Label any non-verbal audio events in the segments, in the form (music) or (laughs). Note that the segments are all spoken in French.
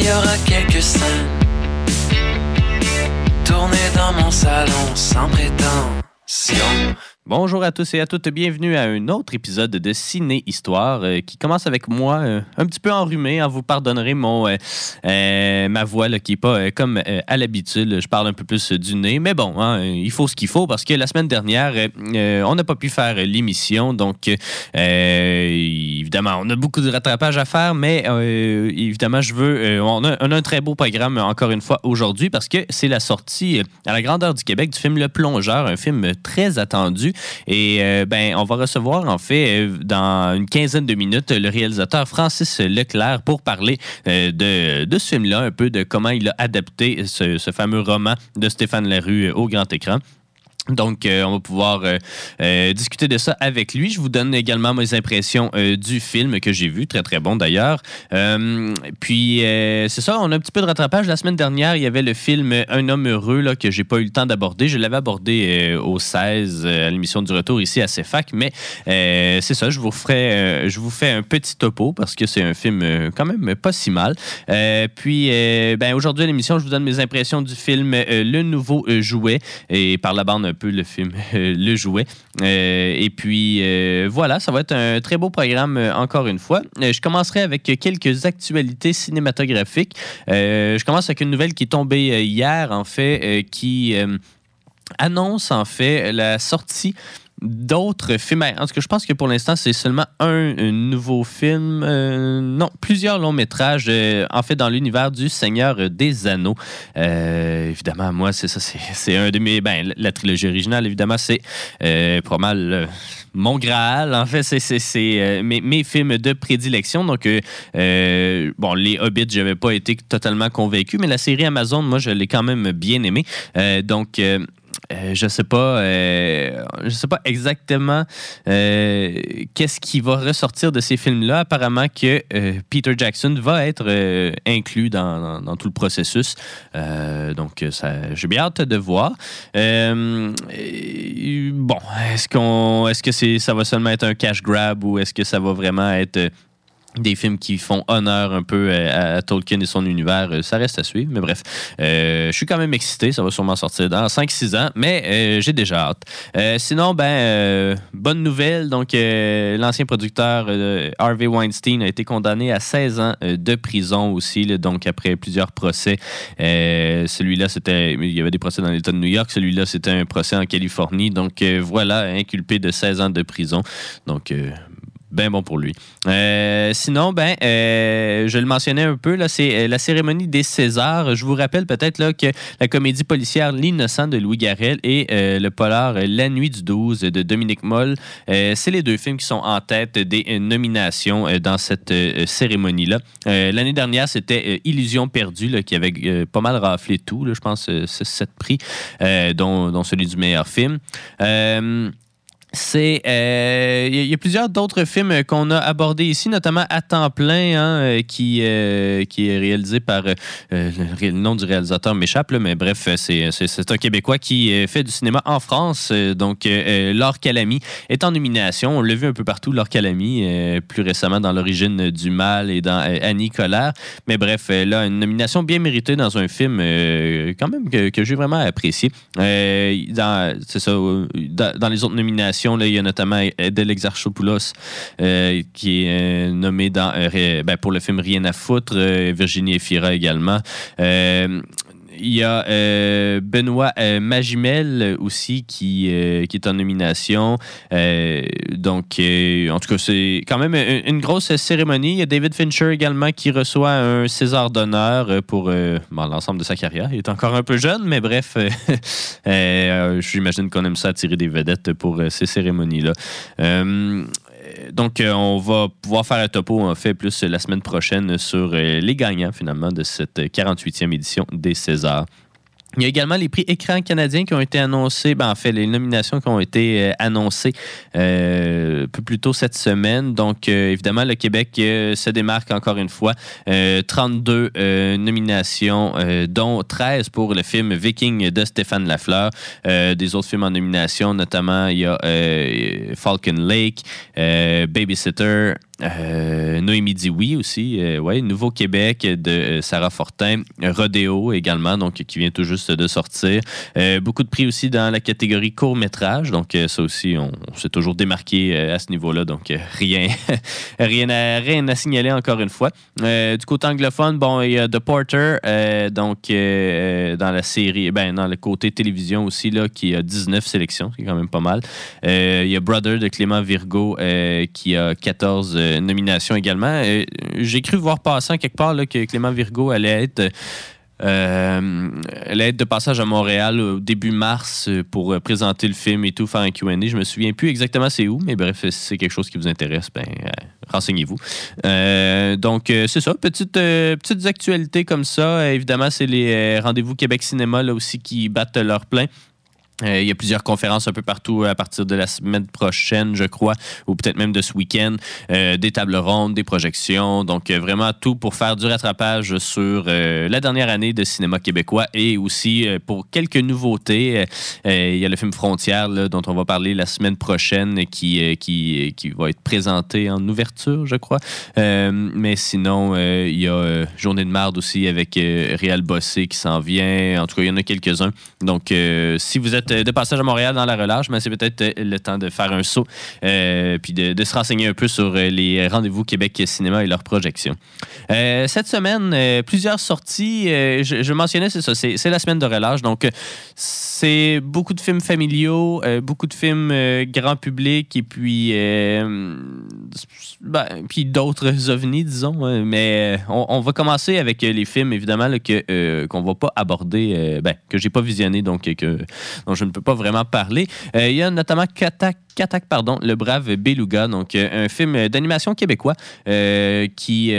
Il y aura quelques scènes tournées dans mon salon sans prétention. Bonjour à tous et à toutes, bienvenue à un autre épisode de Ciné Histoire euh, qui commence avec moi euh, un petit peu enrhumé. hein, vous pardonnerez mon, euh, ma voix qui n'est pas comme à l'habitude. Je parle un peu plus du nez, mais bon, hein, il faut ce qu'il faut parce que la semaine dernière, on n'a pas pu faire l'émission. Donc, évidemment, on a beaucoup de rattrapage à faire, mais évidemment, je veux. on, a, un très beau programme encore une fois aujourd'hui parce que c'est la sortie à la grandeur du Québec du film Le Plongeur, un film très attendu. Et euh, ben, on va recevoir en fait euh, dans une quinzaine de minutes le réalisateur Francis Leclerc pour parler euh, de, de ce film-là, un peu de comment il a adapté ce, ce fameux roman de Stéphane Larue au grand écran. Donc, euh, on va pouvoir euh, euh, discuter de ça avec lui. Je vous donne également mes impressions du film que j'ai vu, très très bon d'ailleurs. Puis, c'est ça, on a un petit peu de rattrapage. La semaine dernière, il y avait le film Un homme heureux là, que j'ai pas eu le temps d'aborder. Je l'avais abordé au 16 euh, à l'émission du retour ici à CFAC, mais c'est ça, je vous, ferai, je vous fais un petit topo parce que c'est un film quand même pas si mal. Puis, ben, aujourd'hui à l'émission, je vous donne mes impressions du film Le Nouveau Jouet et par la bande peu le film (laughs) Le Jouet. Euh, et puis, euh, voilà, ça va être un très beau programme euh, encore une fois. Je commencerai avec quelques actualités cinématographiques. Je commence avec une nouvelle qui est tombée hier, en fait, qui annonce en fait la sortie d'autres films. Ben, En tout cas, je pense que pour l'instant, c'est seulement un, nouveau film. euh, non, plusieurs longs métrages, euh, en fait, dans l'univers du Seigneur des Anneaux. Euh, évidemment, moi, c'est ça, c'est un de mes. Ben, la trilogie originale, évidemment, c'est pas mal. mon Graal, en fait, c'est- mes, mes films de prédilection. Donc, bon, les Hobbits, j'avais pas été totalement convaincu, mais la série Amazon, moi, je l'ai quand même bien aimé. Donc, euh, je sais pas, euh, je sais pas exactement euh, qu'est-ce qui va ressortir de ces films-là. Apparemment que Peter Jackson va être inclus dans, dans- tout le processus. Donc, ça, j'ai bien hâte de voir. Bon, est-ce qu'on, est-ce que c'est, ça va seulement être un cash grab ou est-ce que ça va vraiment être des films qui font honneur un peu euh, à, Tolkien et son univers, euh, ça reste à suivre. Mais bref, euh, je suis quand même excité. Ça va sûrement sortir dans 5-6 ans, mais j'ai déjà hâte. Sinon, ben, bonne nouvelle. Donc, l'ancien producteur Harvey Weinstein a été condamné à 16 ans de prison aussi. donc, après plusieurs procès, celui-là, c'était. Il y avait des procès dans l'État de New York. Celui-là, c'était un procès en Californie. Donc, voilà, inculpé de 16 ans de prison. Donc, ben bon pour lui. Euh, sinon, ben, euh, je le mentionnais un peu, là, c'est euh, la cérémonie des Césars. Je vous rappelle peut-être là, que la comédie policière L'innocent de Louis Garrel et le polar La nuit du 12 de Dominique Moll, c'est les deux films qui sont en tête des nominations dans cette cérémonie-là. L'année dernière, c'était Illusion perdue qui avait pas mal raflé tout, là, je pense, 7 prix, dont celui du meilleur film. C'est euh, il y a- plusieurs d'autres films qu'on a abordés ici, notamment À temps plein, hein, euh, qui, euh, qui est réalisé par le, nom du réalisateur m'échappe, mais bref, c'est un Québécois qui fait du cinéma en France. donc, Laure Calamy est en nomination. On l'a vu un peu partout, Laure Calamy, plus récemment dans L'origine du mal et dans Annie Colère. Mais bref, là, une nomination bien méritée dans un film quand même que, que j'ai vraiment apprécié. Dans, c'est ça, dans, dans les autres nominations, là, il y a notamment Edel Exarchopoulos euh, qui est euh, nommé dans, euh, ben, pour le film Rien à foutre, Virginie Efira également. Il y a euh, Benoît euh, Magimel aussi qui, euh, qui est en nomination. Donc, en tout cas, c'est quand même une, grosse cérémonie. Il y a David Fincher également qui reçoit un César d'honneur pour l'ensemble de sa carrière. Il est encore un peu jeune, mais bref, (laughs) j'imagine qu'on aime ça attirer des vedettes pour ces cérémonies-là. Euh, donc, on va pouvoir faire un topo, en fait, plus la semaine prochaine sur les gagnants, finalement, de cette 48e édition des Césars. Il y a également les prix écran canadiens qui ont été annoncés, ben, en fait, les nominations qui ont été euh, annoncées euh, un peu plus tôt cette semaine. Donc, euh, évidemment, le Québec se démarque encore une fois. 32 nominations, dont 13 pour le film Viking de Stéphane Lafleur. des autres films en nomination, notamment, il y a Falcon Lake, Babysitter, euh, Noémie dit oui aussi, euh, ouais, Nouveau Québec de euh, Sarah Fortin, Rodéo également, donc qui vient tout juste de sortir. beaucoup de prix aussi dans la catégorie court métrage, donc ça aussi on, s'est toujours démarqué à ce niveau-là, donc rien, (laughs) rien, à, rien à signaler encore une fois. du côté anglophone, bon, il y a The Porter, donc dans la série, ben dans le côté télévision aussi là, qui a 19 sélections, c'est quand même pas mal. il y a Brother de Clément Virgo qui a 14 nomination également. J'ai cru voir passer quelque part que Clément Virgo allait être. Euh, être de passage à Montréal au début mars pour présenter le film et tout, faire un QA. Je me souviens plus exactement c'est où, mais bref, si c'est quelque chose qui vous intéresse, ben, euh, renseignez-vous. Euh, donc, c'est ça, petite, petites actualités comme ça. évidemment, c'est les rendez-vous Québec Cinéma là aussi qui battent leur plein. Euh, il y a plusieurs conférences un peu partout à partir de la semaine prochaine, je crois, ou peut-être même de ce week-end. Euh, des tables rondes, des projections. Donc, euh, vraiment tout pour faire du rattrapage sur la dernière année de cinéma québécois et aussi pour quelques nouveautés. il y a le film Frontières dont on va parler la semaine prochaine qui, qui, qui va être présenté en ouverture, je crois. mais sinon, il y a Journée de marde aussi avec Réal Bossé qui s'en vient. En tout cas, il y en a quelques-uns. Donc, si vous êtes de passage à Montréal dans la relâche, mais c'est peut-être euh, le temps de faire un saut euh, puis de, se renseigner un peu sur euh, les rendez-vous Québec Cinéma et leurs projections. cette semaine, plusieurs sorties. Je, mentionnais, c'est ça, c'est la semaine de relâche. Donc, c'est beaucoup de films familiaux, beaucoup de films grand public et puis, ben, puis d'autres (laughs) ovnis, disons. mais on, va commencer avec les films, évidemment, que qu'on va pas aborder, ben, que j'ai pas visionné, donc que je ne peux pas vraiment parler. Euh, il y a notamment Katak, pardon, Le Brave Beluga, donc euh, un film d'animation québécois euh, qui,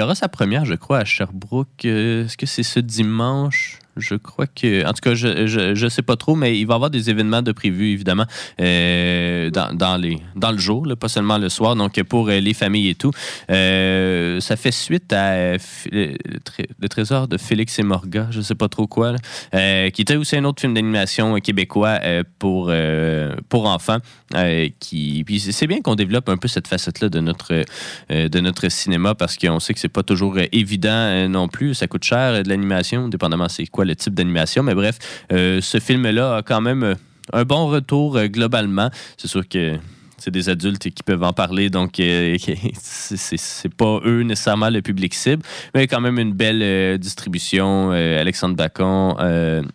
aura sa première, je crois, à Sherbrooke. Est-ce que c'est ce dimanche? Je crois que. En tout cas, je, je, sais pas trop, mais il va y avoir des événements de prévus, évidemment, euh, dans, dans, les, dans le jour, pas seulement le soir. Donc, pour euh, les familles et tout. Euh, ça fait suite à le, trésor de Félix et Morga, je sais pas trop quoi, qui était aussi un autre film d'animation québécois pour, pour enfants. qui, puis c'est bien qu'on développe un peu cette facette-là de notre, de notre cinéma parce qu'on sait que c'est pas toujours évident non plus. Ça coûte cher de l'animation, dépendamment c'est quoi le type d'animation. Mais bref, euh, ce film-là a quand même euh, un bon retour euh, globalement. C'est sûr que c'est des adultes qui peuvent en parler, donc (laughs) c'est pas eux nécessairement le public cible, mais quand même une belle distribution. Alexandre Bacon,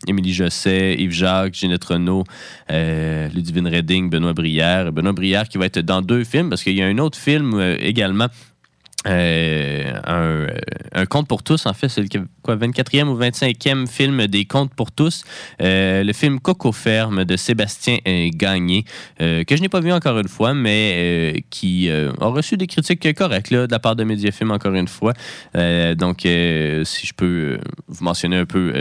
Émilie Josset, Yves Jacques, Ginette Renault, Ludivine Redding, Benoît Brière. Benoît Brière qui va être dans deux films, parce qu'il y a un autre film également euh, un, un, conte pour tous, en fait, c'est le quoi, 24e ou 25e film des contes pour tous. Euh, le film Coco Ferme de Sébastien Gagné, euh, que je n'ai pas vu encore une fois, mais qui a reçu des critiques correctes là, de la part de Mediafilm encore une fois. donc, si je peux vous mentionner un peu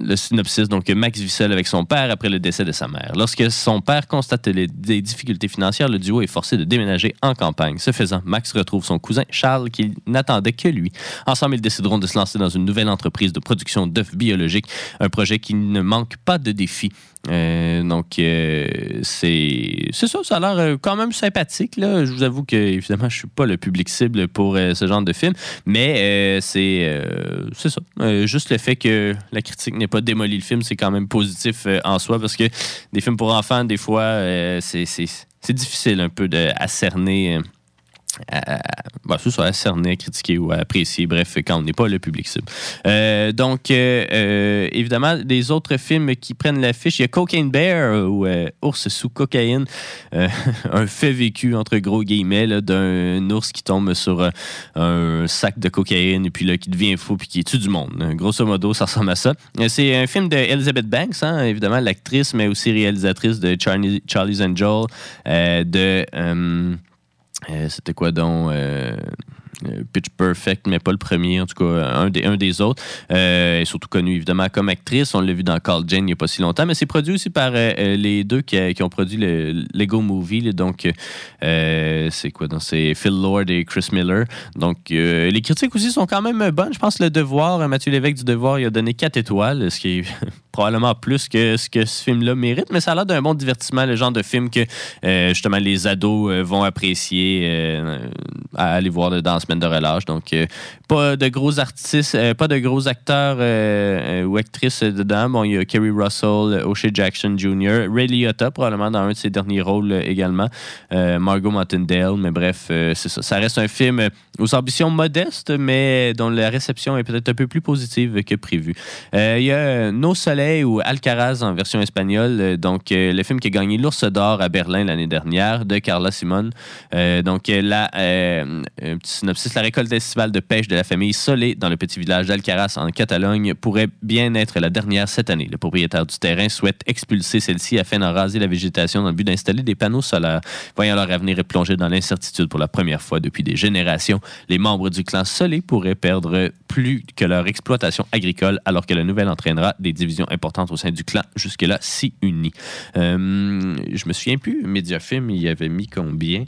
le synopsis. Donc, Max vit seul avec son père après le décès de sa mère. Lorsque son père constate des difficultés financières, le duo est forcé de déménager en campagne. Ce faisant, Max retrouve son cousin Charles qui n'attendait que lui. Ensemble, ils décideront de se lancer dans une nouvelle entreprise de production d'œufs biologiques, un projet qui ne manque pas de défis. Euh, donc, euh, c'est ça, ça a l'air euh, quand même sympathique. Je vous avoue que, évidemment, je ne suis pas le public cible pour ce genre de film, mais c'est c'est ça. juste le fait que la critique n'ait pas démoli le film, c'est quand même positif en soi parce que des films pour enfants, des fois, c'est difficile un peu de, à cerner à, soit à cerner, critiquer ou à apprécier, bref, quand on n'est pas le public cible. Euh, donc, euh, euh, évidemment, des autres films qui prennent l'affiche, il y a Cocaine Bear ou Ours sous cocaïne, (laughs) un fait vécu entre gros guillemets d'un ours qui tombe sur un sac de cocaïne et puis là, qui devient fou puis qui tue du monde. Grosso modo, ça ressemble à ça. C'est un film de Elizabeth Banks, hein, évidemment, l'actrice, mais aussi réalisatrice de Charlie, Charlie's Angel, de euh, c'était quoi donc euh, Pitch Perfect, mais pas le premier, en tout cas, un des, un des autres. Euh, est surtout connu évidemment comme actrice. On l'a vu dans Call Jane il n'y a pas si longtemps, mais c'est produit aussi par les deux qui, ont produit le Lego Movie. donc, c'est quoi C'est Phil Lord et Chris Miller. Donc, les critiques aussi sont quand même bonnes. Je pense que Le Devoir, Mathieu Lévesque du Devoir, il a donné 4 étoiles, ce qui est (laughs) probablement plus que ce que ce film-là mérite, mais ça a l'air d'un bon divertissement, le genre de film que euh, justement les ados euh, vont apprécier euh, à aller voir dans la semaine de relâche. Donc, pas de gros artistes, pas de gros acteurs ou actrices dedans. Bon, il y a Kerry Russell, O'Shea Jackson Jr., Ray Liotta, probablement dans un de ses derniers rôles également, Margot Martindale, mais bref, c'est ça. Ça reste un film aux ambitions modestes, mais dont la réception est peut-être un peu plus positive que prévu. il y a Nos Soleils ou Alcaraz en version espagnole. Euh, donc, euh, le film qui a gagné l'Ours d'Or à Berlin l'année dernière de Carla Simone. Euh, donc, la, un petit synopsis la récolte estivale de pêche de la famille Solé dans le petit village d'Alcaraz en Catalogne pourrait bien être la dernière cette année. Le propriétaire du terrain souhaite expulser celle-ci afin d'en raser la végétation dans le but d'installer des panneaux solaires. Voyant leur avenir être plongé dans l'incertitude pour la première fois depuis des générations, les membres du clan Solé pourraient perdre plus que leur exploitation agricole alors que la nouvelle entraînera des divisions importante au sein du clan, jusque-là si uni. Euh, je me souviens plus, Mediafilm, il y avait mis combien?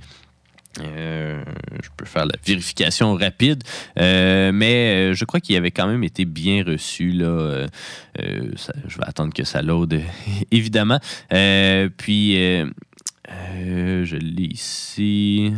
Euh, je peux faire la vérification rapide, euh, mais je crois qu'il avait quand même été bien reçu. Là, je vais attendre que ça load, (laughs) évidemment. puis, je lis ici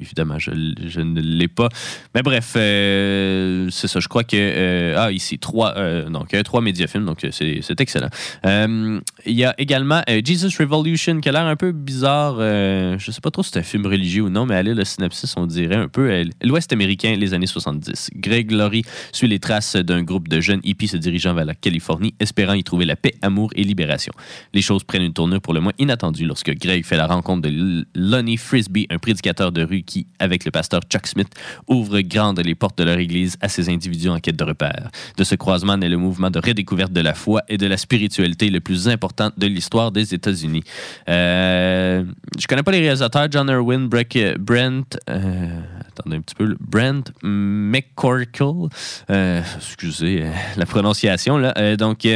évidemment, je, ne l'ai pas. Mais bref, euh, c'est ça. Je crois que. Euh, ah, ici, trois, euh, donc, trois médiafilms, donc c'est excellent. Il y a également Jesus Revolution, qui a l'air un peu bizarre. je ne sais pas trop si c'est un film religieux ou non, mais allez, le synopsis, on dirait un peu l'Ouest américain, les années 70. Greg Laurie suit les traces d'un groupe de jeunes hippies se dirigeant vers la Californie, espérant y trouver la paix, amour et libération. Les choses prennent une tournure pour le moins inattendue lorsque Greg fait la rencontre de Lonnie Frisbee, un prédicateur de rue qui, avec le pasteur Chuck Smith, ouvre grandes les portes de leur église à ces individus en quête de repères. De ce croisement naît le mouvement de redécouverte de la foi et de la spiritualité le plus important de l'histoire des États-Unis. Euh, je connais pas les réalisateurs, John Irwin, Brent, euh, attendez un petit peu, Brent McCorkle, euh, excusez euh, la prononciation, là. donc,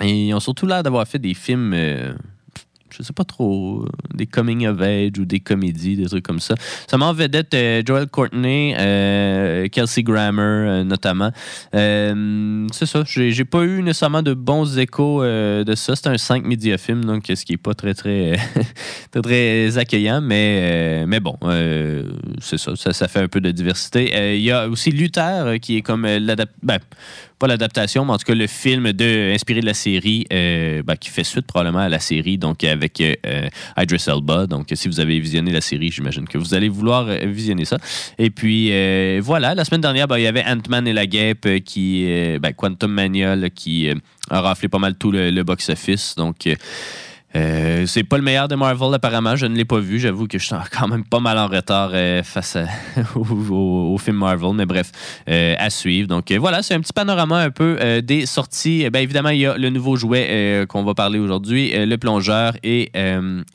ils ont surtout l'air d'avoir fait des films je sais pas trop, des coming of age ou des comédies, des trucs comme ça. Ça m'a en vedette euh, Joel Courtney, euh, Kelsey Grammer euh, notamment. c'est ça, j'ai pas eu nécessairement de bons échos de ça. C'est un 5 médiafilm, donc ce qui est pas très, très, (laughs) très, accueillant, mais, mais bon, c'est ça, ça, fait un peu de diversité. Il y a aussi Luther qui est comme l'adaptation. Ben, pas l'adaptation, mais en tout cas le film de, inspiré de la série, euh, ben, qui fait suite probablement à la série, donc avec euh, Idris Elba. Donc si vous avez visionné la série, j'imagine que vous allez vouloir euh, visionner ça. Et puis voilà, la semaine dernière, ben, il y avait Ant-Man et la Guêpe qui, ben, Quantum Mania, qui a raflé pas mal tout le box-office. Donc euh, c'est pas le meilleur de Marvel, apparemment. Je ne l'ai pas vu. J'avoue que je suis quand même pas mal en retard euh, face (laughs) au, film Marvel. Mais bref, euh, à suivre. Donc voilà, c'est un petit panorama un peu des sorties. Bien évidemment, il y a le nouveau jouet qu'on va parler aujourd'hui, le plongeur et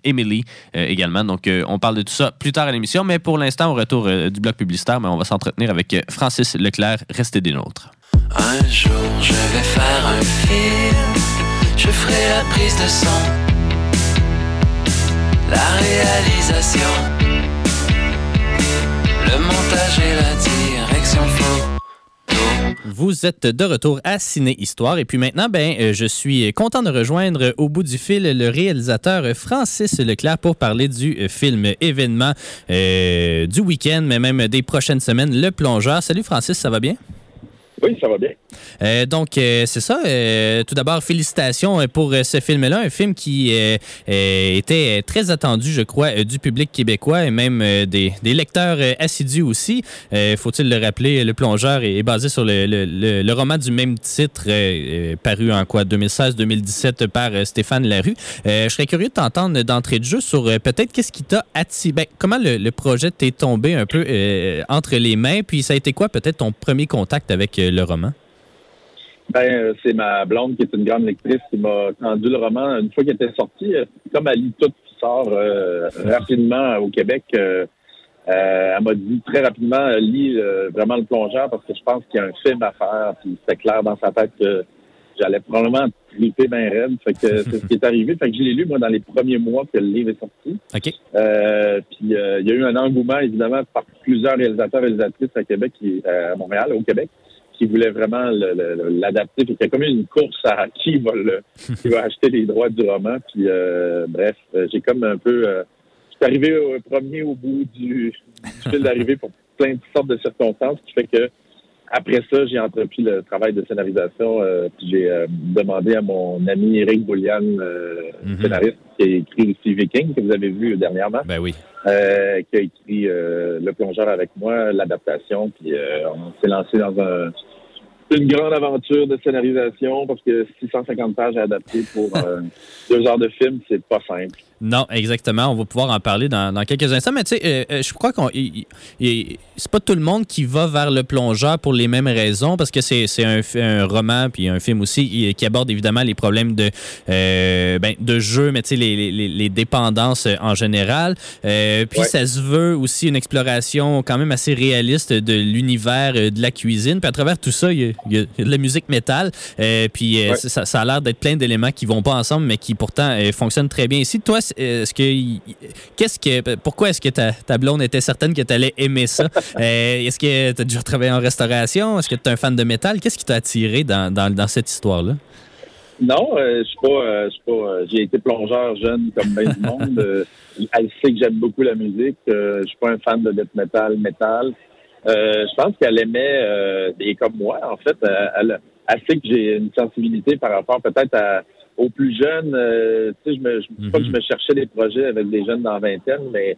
Emily également. Donc on parle de tout ça plus tard à l'émission. Mais pour l'instant, au retour du bloc publicitaire, mais on va s'entretenir avec Francis Leclerc. Restez des nôtres. Un jour, je vais faire un film. Je ferai la prise de son la réalisation, le montage et la direction Vous êtes de retour à Ciné Histoire et puis maintenant, ben, euh, je suis content de rejoindre au bout du fil le réalisateur Francis Leclerc pour parler du euh, film événement euh, du week-end, mais même des prochaines semaines, Le Plongeur. Salut Francis, ça va bien? Oui, ça va bien. Euh, donc, euh, c'est ça. Euh, tout d'abord, félicitations pour ce film-là, un film qui était très attendu, je crois, du public québécois et même des, lecteurs assidus aussi. Faut-il le rappeler, Le Plongeur est, basé sur le, roman du même titre, paru en quoi, 2016-2017 par Stéphane Larue. je serais curieux de t'entendre d'entrée de jeu sur peut-être qu'est-ce qui t'a attiré, ben, comment le, projet t'est tombé un peu entre les mains, puis ça a été quoi peut-être ton premier contact avec le roman? Ben, euh, c'est ma blonde qui est une grande lectrice qui m'a tendu le roman une fois qu'il était sorti. Euh, comme elle lit tout qui sort euh, rapidement au Québec, elle m'a dit très rapidement lis vraiment le plongeur parce que je pense qu'il y a un film à faire. Puis c'était clair dans sa tête que j'allais probablement triper bien raide. Fait que (laughs) c'est ce qui est arrivé. Fait que je l'ai lu moi dans les premiers mois que le livre est sorti. OK. puis il y a eu un engouement évidemment par plusieurs réalisateurs et réalisatrices à Québec, à Montréal, au Québec qui voulait vraiment l'adapter. C'était comme une course à qui va, le, (laughs) qui va acheter les droits du roman. Puis euh, bref, euh, j'ai comme un peu... Euh, je suis arrivé au premier au bout du, du fil d'arrivée pour plein de sortes de circonstances, qui fait que après ça, j'ai entrepris le travail de scénarisation. puis j'ai demandé à mon ami Eric Boulian, mm-hmm. scénariste, qui a écrit aussi Viking, que vous avez vu dernièrement. Ben oui. qui a écrit Le plongeur avec moi, l'adaptation. Puis on s'est lancé dans un une grande aventure de scénarisation parce que 650 pages à adapter pour euh, (laughs) deux heures de film, c'est pas simple. Non, exactement. On va pouvoir en parler dans, quelques instants. Mais tu sais, euh, euh, je crois qu'on c'est pas tout le monde qui va vers le plongeur pour les mêmes raisons, parce que c'est un, un, roman puis un film aussi qui aborde évidemment les problèmes de ben, de jeu, mais tu sais les, les, les, dépendances en général. puis ça se veut aussi une exploration quand même assez réaliste de l'univers de la cuisine. Puis à travers tout ça, il y a il y a de la musique métal. Euh, puis euh, ça, a l'air d'être plein d'éléments qui vont pas ensemble, mais qui pourtant euh, fonctionnent très bien ici. Toi, est-ce que qu'est-ce que pourquoi est-ce que ta, ta, blonde était certaine que tu allais aimer ça? (laughs) est-ce que tu as déjà travaillé en restauration? Est-ce que tu es un fan de métal? Qu'est-ce qui t'a attiré dans, dans, cette histoire-là? Non, je suis pas, pas j'ai été plongeur jeune comme bien du monde. (laughs) elle sait que j'aime beaucoup la musique. je suis pas un fan de death metal, metal. Euh, je pense qu'elle aimait, euh, et comme moi, en fait, euh, elle, elle sait que j'ai une sensibilité par rapport peut-être aux plus jeunes. Euh, tu sais, je me, je, pas que je me cherchais des projets avec des jeunes dans la vingtaine, mais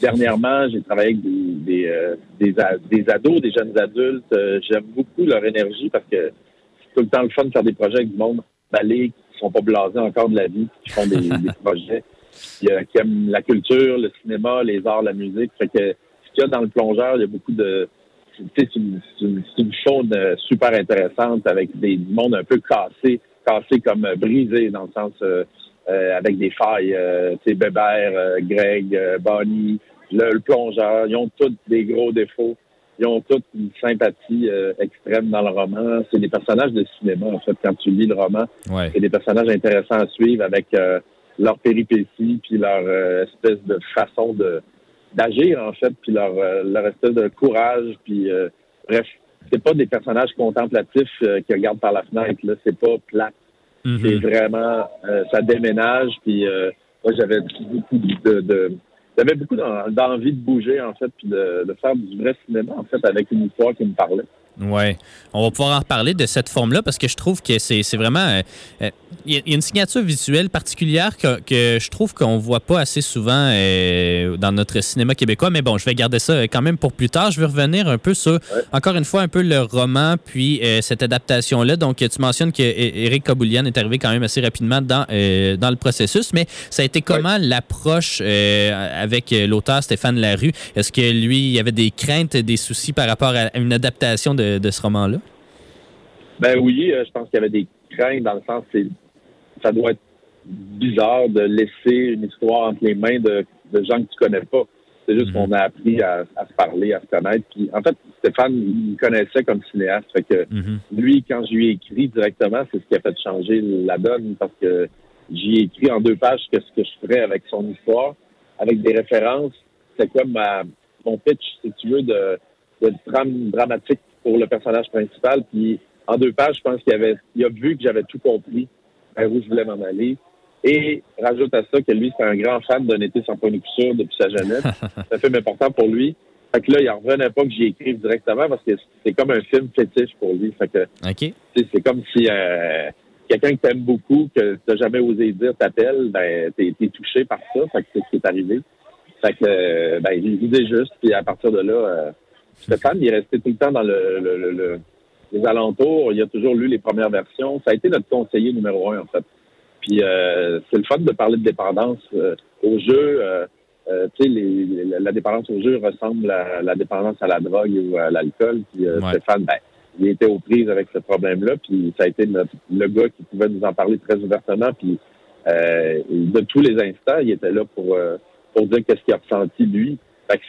dernièrement, j'ai travaillé avec des, des, des, ados, des jeunes adultes. J'aime beaucoup leur énergie parce que c'est tout le temps le fun de faire des projets avec du monde balé, qui sont pas blasés encore de la vie, qui font des, (laughs) des projets qui, qui aiment la culture, le cinéma, les arts, la musique. Fait que qu'il y a dans le plongeur, il y a beaucoup de. C'est une, une, une chaude euh, super intéressante avec des mondes un peu cassés, cassés comme euh, brisés dans le sens euh, avec des failles. Euh, tu sais, Bébert, Greg, Bonnie, le, plongeur, ils ont tous des gros défauts. Ils ont tous une sympathie extrême dans le roman. C'est des personnages de cinéma, en fait, quand tu lis le roman. C'est des personnages intéressants à suivre avec leur péripéties puis leur espèce de façon de d'agir en fait, puis leur, euh, leur espèce de courage, puis euh, bref, c'est pas des personnages contemplatifs euh, qui regardent par la fenêtre, là, c'est pas plat. Mm-hmm. C'est vraiment ça déménage, puis moi j'avais beaucoup de, de j'avais beaucoup d'envie de bouger en fait, puis de, de faire du vrai cinéma en fait avec une histoire qui me parlait. Oui. On va pouvoir en reparler de cette forme-là parce que je trouve que c'est vraiment. Euh, euh, il y, a une signature visuelle particulière que, je trouve qu'on ne voit pas assez souvent euh, dans notre cinéma québécois. Mais bon, je vais garder ça quand même pour plus tard. Je vais revenir un peu sur, encore une fois, un peu le roman puis cette adaptation-là. Donc, tu mentionnes que Eric Kaboulian est arrivé quand même assez rapidement dans, dans le processus. Mais ça a été comment l'approche avec l'auteur Stéphane Larue? Est-ce que lui, il y avait des craintes, des soucis par rapport à une adaptation de de, ce roman-là? Ben oui, euh, je pense qu'il y avait des craintes dans le sens que ça doit être bizarre de laisser une histoire entre les mains de, gens que tu connais pas. C'est juste mhm. qu'on a appris à, se parler, à se connaître. Puis, en fait, Stéphane, il me connaissait comme cinéaste. Fait que mhm. lui, quand je lui ai écrit directement, c'est ce qui a fait changer la donne parce que j'y ai écrit en deux pages ce que je ferais avec son histoire, avec des références. C'est comme ma, mon pitch, si tu veux, de, de drame dramatique pour le personnage principal. Puis en deux pages, je pense qu'il avait, il a vu que j'avais tout compris vers où je voulais m'en aller. Et rajoute à ça que lui, c'est un grand fan d'un été sans point de depuis sa jeunesse. (laughs) c'est un film important pour lui. Fait que là, il en revenait pas que j'y écrive directement parce que c'est comme un film fétiche pour lui. Fait que c'est comme si euh, quelqu'un que t'aimes beaucoup, que t'as jamais osé dire, t'appelle, ben t'es es touché par ça. Fait que c'est ce qui est arrivé. Fait que euh, ben j'ai l'idée juste, puis à partir de là, euh, Stéphane, il est resté tout le temps dans le, le- le- le- les alentours. Il a toujours lu les premières versions. Ça a été notre conseiller numéro un, en fait. Puis euh, c'est le fun de parler de dépendance euh, au jeu. Euh, euh, tu sais, les- les- la dépendance au jeu ressemble à la dépendance à la drogue ou à l'alcool. Puis euh, Ouais. Stéphane, ben, il était aux prises avec ce problème-là. Puis ça a été notre- le gars qui pouvait nous en parler très ouvertement. Puis euh, de tous les instants, il était là pour, euh, pour dire qu'est-ce qu'il a ressenti lui.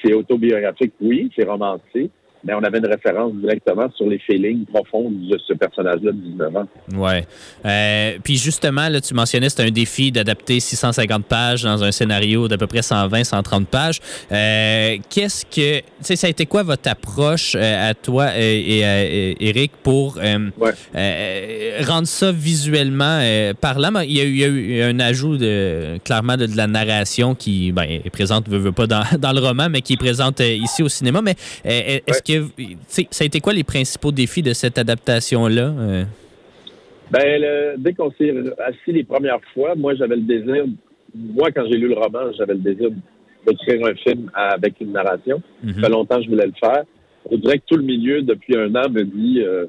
C'est autobiographique, oui, c'est romancé, mais on avait une référence directement sur les feelings profonds de ce personnage-là de 19 ans. Ouais. Euh, puis justement, là, tu mentionnais c'est un défi d'adapter 650 pages dans un scénario d'à peu près 120-130 pages. Euh, Qu'est-ce que. Tu sais, ça a été quoi votre approche euh, à toi et à euh, Eric pour euh, Ouais. rendre ça visuellement parlant? Ben, Il y, a eu, il y a eu un ajout de, clairement de, de la narration qui ben, est présente, veut, veut pas, dans, (laughs) dans le roman, mais qui est présente ici au cinéma. Mais est-ce que. Sais, Ça a été quoi les principaux défis de cette adaptation-là? Euh, Ben, le- dès qu'on s'est assis les premières fois, moi, j'avais le désir, moi, quand j'ai lu le roman, j'avais le désir d'écrire un film avec une narration. mhm. Ça fait longtemps que je voulais le faire. On dirait que tout le milieu, depuis un an, me dit euh,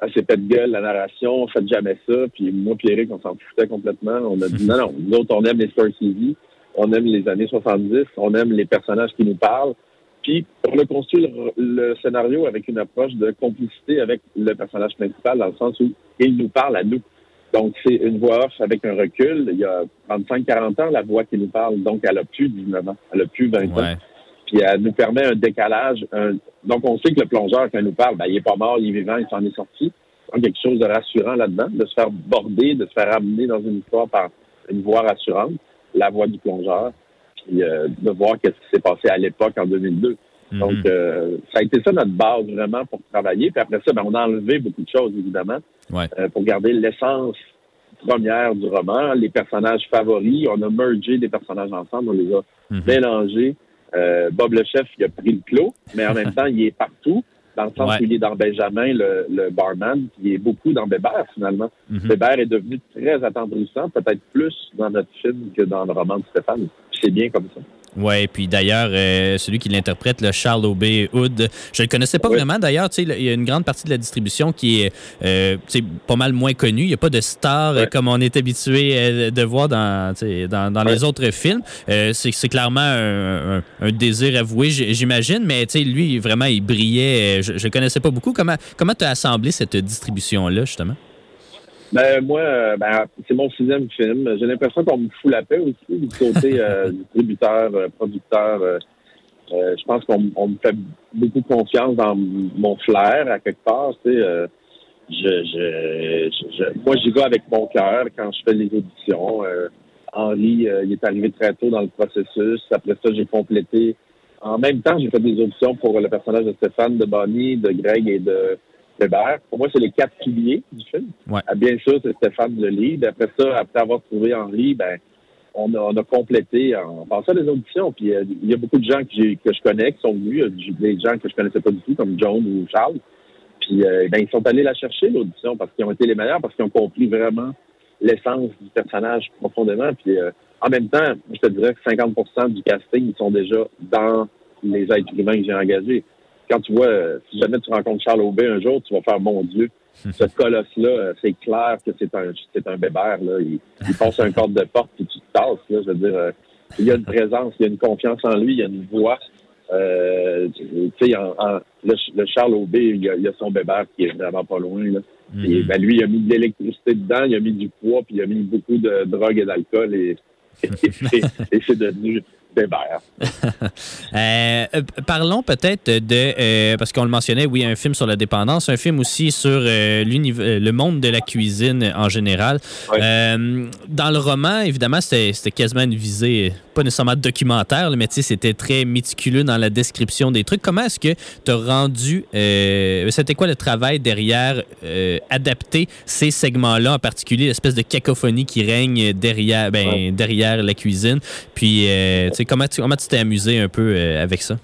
ah, c'est pas de gueule, la narration, faites jamais ça. Puis moi, puis Eric, on s'en foutait complètement. On a dit (laughs) non, non, nous autres, on aime les Scorsese, on aime les années 70, on aime les personnages qui nous parlent. Puis on a construit le, le scénario avec une approche de complicité avec le personnage principal, dans le sens où il nous parle à nous. Donc, c'est une voix off avec un recul. Il y a 35-40 ans, la voix qui nous parle. Donc, elle a plus 19 ans. Elle a plus 20 ans Ouais. puis elle nous permet un décalage. un- Donc, on sait que le plongeur, quand il nous parle, ben, il est pas mort, il est vivant, il s'en est sorti. Donc, quelque chose de rassurant là-dedans, de se faire border, de se faire amener dans une histoire par une voix rassurante, la voix du plongeur, puis euh, de voir qu'est-ce qui s'est passé à l'époque en 2002. Donc, Mhm. euh, ça a été ça notre base vraiment pour travailler. Puis après ça, ben, on a enlevé beaucoup de choses, évidemment, Ouais. euh, pour garder l'essence première du roman, les personnages favoris. On a mergé des personnages ensemble, on les a Mhm. mélangés. Euh, Bob le chef, il a pris le clos, mais en même (laughs) temps, il est partout, dans le sens Ouais. où il est dans Benjamin, le, le barman, puis il est beaucoup dans Bébert, finalement. Mhm. Bébert est devenu très attendrissant, peut-être plus dans notre film que dans le roman de Stéphane. C'est bien comme ça. Ouais, puis d'ailleurs, euh, celui qui l'interprète, le Charles Aubé Hood, je le connaissais pas Oui. vraiment. D'ailleurs, il y a une grande partie de la distribution qui est euh, pas mal moins connue. Il n'y a pas de star euh, comme on est habitué de voir dans, les autres films. Euh, c'est clairement un, un- un désir avoué, j'imagine, mais lui, vraiment, il brillait. Je ne connaissais pas beaucoup. Comment comment tu as assemblé cette distribution-là, justement? Ben, moi, euh, ben, c'est mon sixième film. J'ai l'impression qu'on me fout la paix aussi du côté euh, (laughs) distributeur, euh, producteur. euh, euh, je pense qu'on on me fait beaucoup confiance dans mon flair à quelque part. Tu sais, euh, je, je, je- je- moi, j'y vais avec mon cœur quand je fais les auditions. Euh, Henri, euh, il est arrivé très tôt dans le processus. Après ça, j'ai complété. En même temps, j'ai fait des auditions pour le personnage de Stéphane, de Bonnie, de Greg et de Weber. Pour moi, c'est les quatre piliers du film. Ouais. Ah, bien sûr, c'est Stéphane le lead. Après ça, après avoir trouvé Henri, ben, on a, on a complété en passant les auditions. Puis euh, il y a beaucoup de gens que, que je connais qui sont venus, des gens que je connaissais pas du tout, comme John ou Charles. Puis euh, ben, ils sont allés la chercher, l'audition, parce qu'ils ont été les meilleurs, parce qu'ils ont compris vraiment l'essence du personnage profondément. Puis euh, en même temps, je te dirais que 50% du casting, ils sont déjà dans les êtres humains que j'ai engagés. Quand tu vois, euh, si jamais tu rencontres Charles Aubé un jour, tu vas faire mon Dieu. (laughs) Ce colosse-là, euh, c'est clair que c'est un c'est un bébert. Là. Il, il passe un corde de porte et tu te tasses. Là. Je veux dire, euh, il y a une présence, il y a une confiance en lui, il y a une voix. Euh, tu sais, en, en- le, le Charles Aubé, il y, a, il y a son bébert qui est vraiment pas loin. Là. Et, ben, lui, il a mis de l'électricité dedans, il a mis du poids, puis il a mis beaucoup de drogue et d'alcool, et, et, et- et c'est devenu. (laughs) Euh, euh, parlons peut-être de, euh, parce qu'on le mentionnait, oui, un film sur la dépendance, un film aussi sur euh, le monde de la cuisine en général. Dans le roman, évidemment, c'était quasiment une visée, pas nécessairement documentaire, mais tu sais, c'était très méticuleux dans la description des trucs. Comment est-ce que tu as rendu, euh, c'était quoi le travail derrière euh, adapter ces segments-là, en particulier l'espèce de cacophonie qui règne derrière, ben, Ouais. derrière la cuisine? Puis, euh, tu sais, comment tu comment tu t'es amusé un peu euh, avec ça?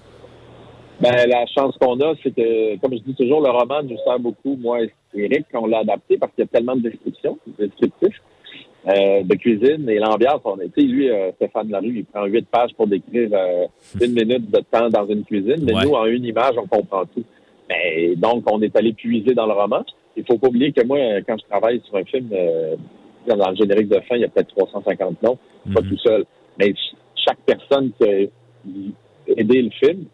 Ben, la chance qu'on a, c'est que, comme je dis toujours, le roman nous sert beaucoup, moi et Eric, on l'a adapté parce qu'il y a tellement de descriptions, de descriptifs euh, de cuisine et l'ambiance. On était, lui, euh, Stéphane Larue, il prend huit pages pour décrire euh, une minute de temps dans une cuisine, mais Ouais. nous, en une image, on comprend tout. Mais, donc, on est allé puiser dans le roman. Il faut pas oublier que moi, quand je travaille sur un film, euh, dans le générique de fin, il y a peut-être 350 noms, pas Mhm. tout seul. Mais ch- chaque personne qui a aidé le film,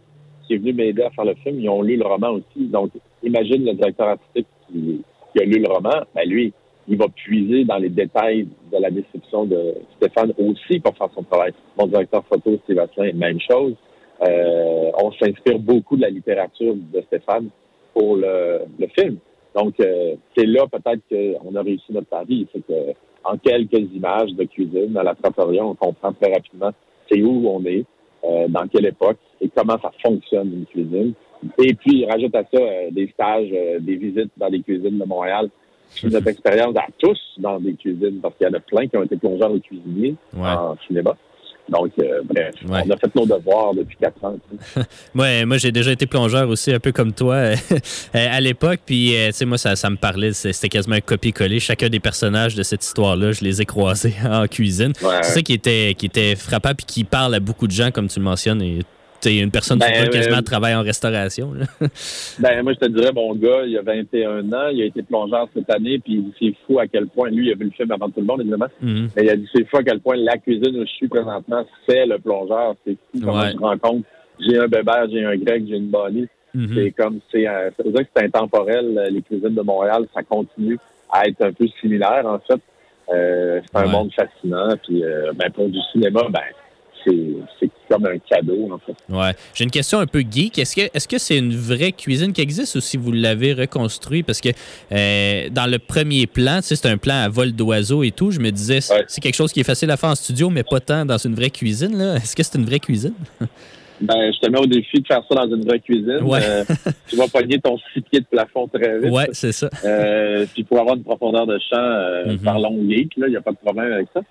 qui est venu m'aider à faire le film, ils ont lu le roman aussi. Donc, imagine le directeur artistique qui, qui a lu le roman, ben lui, il va puiser dans les détails de la description de Stéphane aussi pour faire son travail. Mon directeur photo, Asselin, même chose. Euh, on s'inspire beaucoup de la littérature de Stéphane pour le, le film. Donc, euh, c'est là peut-être qu'on a réussi notre pari. C'est que en quelques images de cuisine à la trattoria, on comprend très rapidement c'est où on est, euh, dans quelle époque et comment ça fonctionne une cuisine. Et puis, rajoute à ça euh, des stages, euh, des visites dans des cuisines de Montréal. Puis notre expérience à tous dans des cuisines, parce qu'il y en a plein qui ont été plongeurs ou cuisiniers Ouais. en cinéma. Donc, euh, bref, Ouais. on a fait nos devoirs depuis quatre ans. (laughs) Ouais, moi, j'ai déjà été plongeur aussi, un peu comme toi, euh, (laughs) à l'époque. Puis, euh, tu sais, moi, ça, ça me parlait. C'était quasiment un copier-coller. Chacun des personnages de cette histoire-là, je les ai croisés (laughs) en cuisine. Ouais. C'est ça qui était, qui était frappant, puis qui parle à beaucoup de gens, comme tu le mentionnes. Et sais, une personne Ben, deux quasiment euh, travaille en restauration. là. (laughs) Ben, moi, je te dirais, mon gars, il a 21 ans, il a été plongeur cette année, puis il dit, c'est fou à quel point, lui, il a vu le film avant tout le monde, évidemment, Mhm. mais il a dit, c'est fou à quel point la cuisine où je suis présentement, c'est le plongeur. C'est fou comment Ouais. je rencontre. J'ai un Bébert, j'ai un Grec, j'ai une Bonnie. Mhm. C'est comme, c'est, ça veut dire que c'est intemporel. euh, Les cuisines de Montréal, ça continue à être un peu similaire, en fait. Euh, c'est un Ouais. monde fascinant, puis euh, ben, pour du cinéma, ben, c'est, comme un cadeau, en fait. Ouais. J'ai une question un peu geek. Est-ce que est-ce que c'est une vraie cuisine qui existe ou si vous l'avez reconstruit? Parce que euh, dans le premier plan, tu sais, c'est un plan à vol d'oiseau et tout. Je me disais, c'est Ouais. c'est quelque chose qui est facile à faire en studio, mais pas tant dans une vraie cuisine. Est-ce que c'est une vraie cuisine? (laughs) Ben, je te mets au défi de faire ça dans une vraie cuisine. Ouais. Euh, (laughs) tu vas pogner ton six pieds de plafond très vite. Ouais, c'est ça. Euh, puis pour avoir une profondeur de champ, euh, parlons geek, là, il n'y a pas de problème avec ça.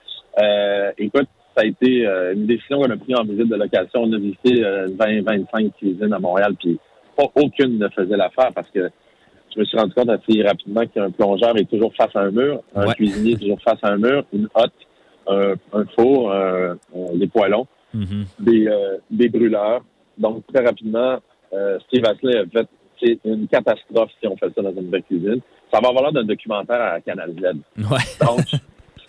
Écoute, ça a été euh, une décision qu'on a prise en visite de location. On a visité euh, 20-25 cuisines à Montréal, puis pas aucune ne faisait l'affaire parce que je me suis rendu compte assez rapidement qu'un plongeur est toujours face à un mur, un Ouais. cuisinier est toujours face à un mur, une hotte, un, un four, des poêlons Mhm. des, euh, des brûleurs. Donc, très rapidement, euh, Steve Astley a fait c'est une catastrophe si on fait ça dans une vraie cuisine. Ça va avoir l'air d'un documentaire à Canal Z. Ouais. Donc,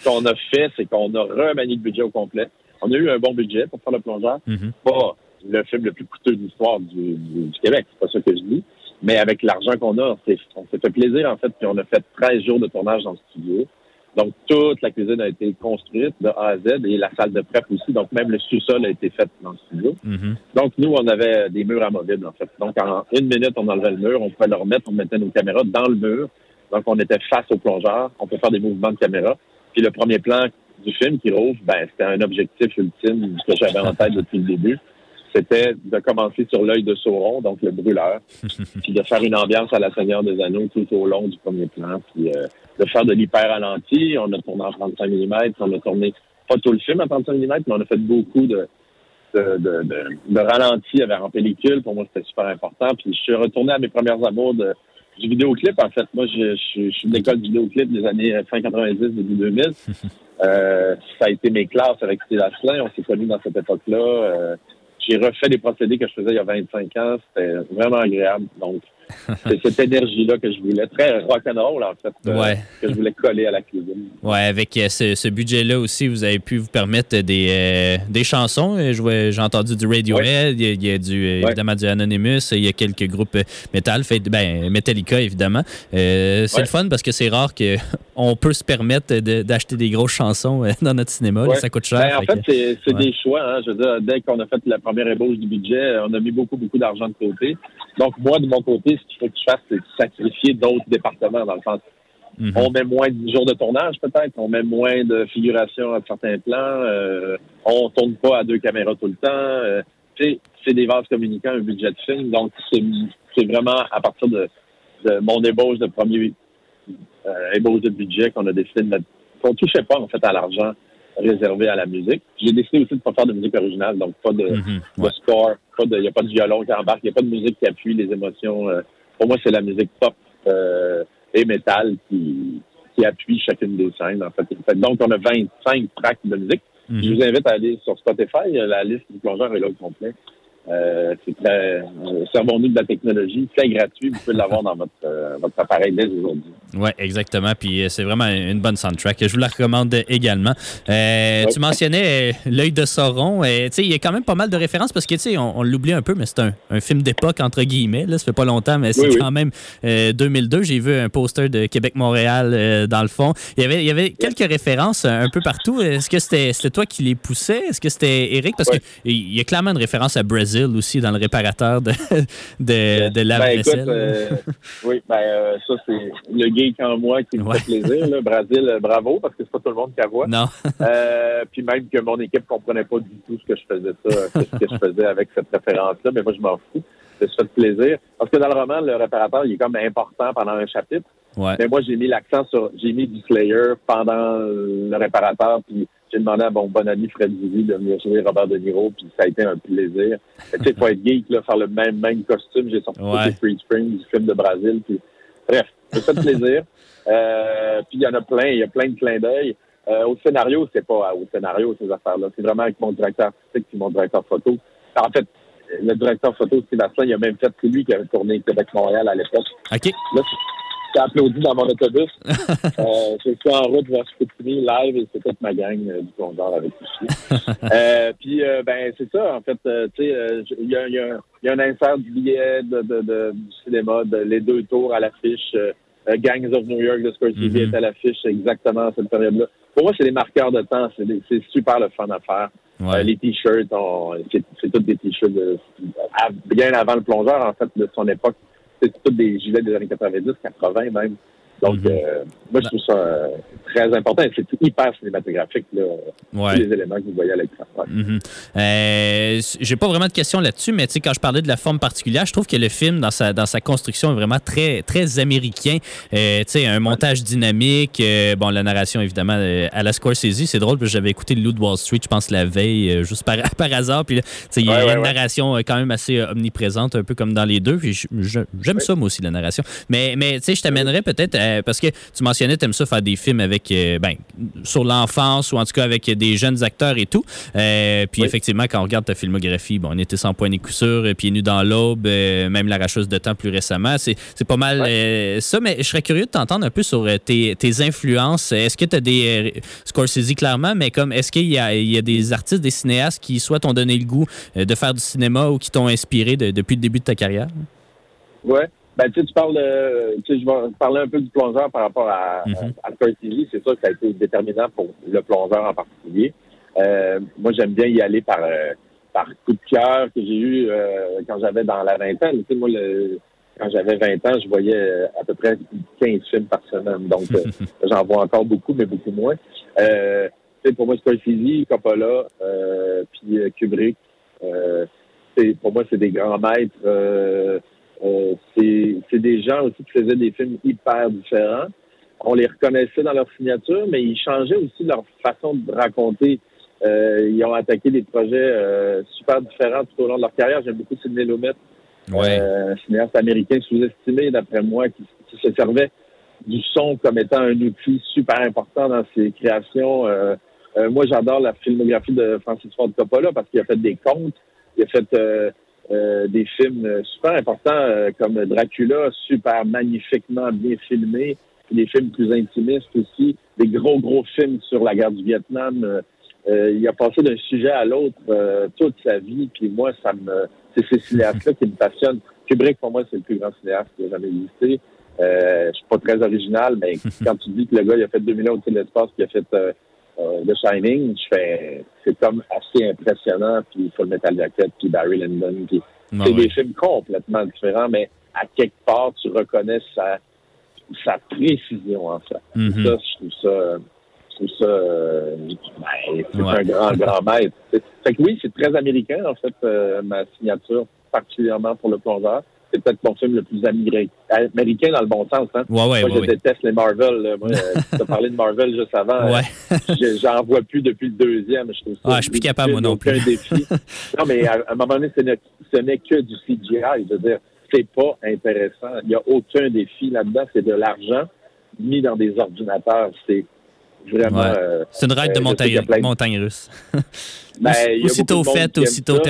ce qu'on a fait, c'est qu'on a remanié le budget au complet. On a eu un bon budget pour faire le plongeur. Mhm. Pas le film le plus coûteux de l'histoire du, du- du Québec, c'est pas ça que je dis. Mais avec l'argent qu'on a, on s'est on s'est fait plaisir, en fait, puis on a fait 13 jours de tournage dans le studio. Donc, toute la cuisine a été construite de A à Z et la salle de prep aussi. Donc, même le sous-sol a été fait dans le studio. Mhm. Donc, nous, on avait des murs amovibles, en fait. Donc, en une minute, on enlevait le mur, on pouvait le remettre, on mettait nos caméras dans le mur. Donc, on était face au plongeur, on peut faire des mouvements de caméra. Puis, le premier plan du film qui rouvre, ben, c'était un objectif ultime que j'avais en tête depuis le début. C'était de commencer sur l'œil de Sauron, donc le brûleur, (laughs) puis de faire une ambiance à la Seigneur des Anneaux tout au long du premier plan, puis euh, de faire de l'hyper ralenti. On a tourné en 35 mm, on a tourné pas tout le film en 35 mm, mais on a fait beaucoup de, de, de, de, de ralenti en pellicule. Pour moi, c'était super important. Puis je suis retourné à mes premières amours de, du vidéoclip. En fait, moi, je, je, je suis de l'école du vidéoclip des années fin 90, début 2000. (laughs) Euh, ça a été mes classes avec Steve Asselin. On s'est connus dans cette époque-là. J'ai refait des procédés que je faisais il y a 25 ans. C'était vraiment agréable. Donc, (laughs) c'est cette énergie-là que je voulais. Très rock'n'roll, en fait, euh, Ouais. que je voulais coller à la cuisine. Ouais, avec euh, ce, ce budget-là aussi, vous avez pu vous permettre des, euh, des chansons. Euh, J'ai entendu du Radiohead, il y a, il y a du, Ouais. évidemment du Anonymous, il y a quelques groupes métal, fait, ben, Metallica évidemment. Euh, c'est le fun parce que c'est rare qu'on peut se permettre de- d'acheter des grosses chansons euh, dans notre cinéma. là, ça coûte cher. Ben, en fait c'est ouais. des choix. Hein. Je veux dire, dès qu'on a fait la première ébauche du budget, on a mis beaucoup, beaucoup d'argent de côté. Donc, moi, de mon côté, ce qu'il faut que je fasse, c'est de sacrifier d'autres départements, dans le sens. Mhm. On met moins de jours de tournage, peut-être. On met moins de figuration à certains plans. Euh, on tourne pas à deux caméras tout le temps. Euh, c'est des vases communicants, un budget de film. Donc, c'est c'est vraiment à partir de, de mon ébauche de premier ébauche de budget qu'on a décidé de mettre. Qu'on touchait pas, en fait, à l'argent réservé à la musique. J'ai décidé aussi de pas faire de musique originale, donc pas de, Mhm. Ouais. score pas de, il y a pas de violon qui embarque, il n'y a pas de musique qui appuie les émotions. euh. pour moi, c'est la musique pop euh, et métal qui, qui appuie chacune des scènes. En fait. Fait Donc, on a 25 tracks de musique. Mhm. Je vous invite à aller sur Spotify. La liste du plongeur est là au complet. Euh, c'est très, euh, servons-nous de la technologie, c'est gratuit. Vous pouvez l'avoir dans votre, euh, votre appareil dès aujourd'hui. Oui, exactement. Puis euh, c'est vraiment une bonne soundtrack. Je vous la recommande également. Euh, Tu mentionnais L'œil de Sauron. Tu sais, il y a quand même pas mal de références parce que, tu sais, on, on l'oublie un peu, mais c'est un, un film d'époque, entre guillemets. Là. Ça fait pas longtemps, mais c'est Oui, oui. quand même euh, 2002. J'ai vu un poster de Québec-Montréal dans le fond. Il y avait, il y avait quelques références un peu partout. Est-ce que c'était c'était toi qui les poussais? Est-ce que c'était Eric? Parce Ouais. qu'il y a clairement une référence à Aussi dans le réparateur de, (laughs) de, de Ben, lave-vaisselle. euh, oui, ben, euh, ça, c'est le geek en moi qui me Ouais. fait plaisir. Là. Brésil, euh, bravo, parce que c'est pas tout le monde qui la voit. non. Euh, puis même que mon équipe comprenait pas du tout ce que je faisais ça, ce que je faisais avec cette référence-là, mais moi, je m'en fous. Suis fait plaisir. Parce que dans le roman, le réparateur, il est comme important pendant un chapitre. Ouais. Mais moi, j'ai mis l'accent sur, j'ai mis du Slayer pendant le réparateur, puis j'ai demandé à mon bon ami Fred Dizzy de venir jouer Robert De Niro, puis ça a été un plaisir. Tu sais, faut être geek, là, faire le même, même costume. J'ai sorti Ouais. les Free Spring du film de Brésil, puis bref, ça fait plaisir. (laughs) Euh, puis il y en a plein, il y a plein de clins d'œil. Euh, au scénario, c'est pas au scénario, ces affaires-là. C'est vraiment avec mon directeur artistique puis mon directeur photo. En fait, le directeur photo, Asselin, il a même fait, c'est lui qui avait tourné Québec-Montréal à l'époque. OK. Là, j'ai applaudi dans mon autobus. (laughs) euh, je suis en route vers Spoutini live et c'est toute ma gang euh, du plongeur avec ici. (laughs) euh, puis, euh, ben, c'est ça, en fait. tu sais, il y, a, y, y un insert du billet de, de, de- du cinéma, de, les deux tours à l'affiche. Gangs of New York de Scorsese Mhm. est à l'affiche exactement à cette période-là. Pour moi, c'est des marqueurs de temps. C'est super le fun à faire. Ouais. Euh, les t-shirts, c'est tous des t-shirts bien avant le plongeur, en fait, de son époque. C'est tous des gilets des années 90, 80 même. Donc, Mhm. euh, moi, je trouve ça euh, très important. C'est hyper cinématographique, là, Ouais. tous les éléments que vous voyez à l'écran. Ouais. Mhm. Euh, J'ai pas vraiment de questions là-dessus, mais tu sais, quand je parlais de la forme particulière, je trouve que le film, dans sa, dans sa construction, est vraiment très, très américain. Tu sais, un montage dynamique. bon, la narration, évidemment, à la Scorsese, c'est drôle, parce que j'avais écouté Le Loup de Wall Street, je pense, la veille, juste par, (laughs) par hasard. Puis là, tu sais, il y a Ouais, une narration quand même assez omniprésente, un peu comme dans les deux. J'aime ça, moi aussi, la narration. Mais, mais tu sais, je t'amènerais peut-être, euh, parce que tu mentionnais, tu aimes ça faire des films avec, euh, ben, sur l'enfance ou en tout cas avec des jeunes acteurs et tout. Euh, puis Oui. effectivement, quand on regarde ta filmographie, bon, on était sans point ni coup sûr, euh, pieds nus dans l'aube, euh, même l'arracheuse de temps plus récemment. C'est c'est pas mal euh, ça, mais je serais curieux de t'entendre un peu sur tes, tes influences. Est-ce que tu as des. Scorsese, clairement, mais comme est-ce qu'il y y a des artistes, des cinéastes qui soit t'ont donné le goût de faire du cinéma ou qui t'ont inspiré de- depuis le début de ta carrière? Ouais. Ben, tu sais, tu parles de, tu sais, je vais parler un peu du plongeur par rapport à, à Scorsese. C'est sûr que ça a été déterminant pour le plongeur en particulier. Euh, moi, j'aime bien y aller par, euh, par coup de cœur que j'ai eu euh, quand j'avais dans la vingtaine. Tu sais, moi, le, quand j'avais 20 ans, je voyais euh, à peu près 15 films par semaine. Donc, euh, (laughs) j'en vois encore beaucoup, mais beaucoup moins. Euh, tu sais, pour moi, Scorsese, Coppola, euh, puis euh, Kubrick, euh, pour moi, c'est des grands maîtres. Euh, c'est des gens aussi qui faisaient des films hyper différents. On les reconnaissait dans leur signature, mais ils changeaient aussi leur façon de raconter. Euh, ils ont attaqué des projets euh, super différents tout au long de leur carrière. J'aime beaucoup Sidney Lumet, euh, un cinéaste américain sous-estimé, d'après moi, qui, qui se servait du son comme étant un outil super important dans ses créations. Moi, j'adore la filmographie de Francis Ford Coppola parce qu'il a fait des contes, il a fait euh, des films euh, super importants euh, comme Dracula, super magnifiquement bien filmé, puis des films plus intimistes aussi, des gros, gros films sur la guerre du Vietnam. Euh, euh, il a passé d'un sujet à l'autre euh, toute sa vie, puis moi, ça me c'est ces cinéastes-là qui me passionnent. Kubrick, pour moi, c'est le plus grand cinéaste qui a jamais existé. Euh, je suis pas très original, mais (laughs) quand tu dis que le gars, il a fait 2000 ans de l'espace, puis il a fait euh, The Shining, je fais, c'est comme assez impressionnant, puis Full Metal Jacket, puis Barry Lyndon, puis Ouais, c'est ouais. des films complètement différents, mais à quelque part, tu reconnais sa, sa précision, en fait. Mhm. Ça, je trouve ça, je trouve ça, euh, ben, c'est Ouais. un grand, grand (laughs) maître. Fait que oui, c'est très américain, en fait, euh, ma signature, particulièrement pour le plongeur. C'est peut-être mon film le plus américain, américain dans le bon sens. Hein? Ouais, ouais, Moi, ouais, je déteste les Marvel. là. Moi, euh, tu as parlé de Marvel juste avant. Euh, (laughs) je- J'en vois plus depuis le deuxième. Je trouve ça Ah, je suis plus capable, moi non aucun plus. défi. (laughs) non, mais à, à un moment donné, ce n'est que du CGI. Je veux dire, c'est pas intéressant. Il n'y a aucun défi là-dedans. C'est de l'argent mis dans des ordinateurs. C'est vraiment... Euh, C'est une raide de euh, montagne, de- montagne russe. Ben, aussitôt beaucoup de monde fait, qui aime aussitôt ça.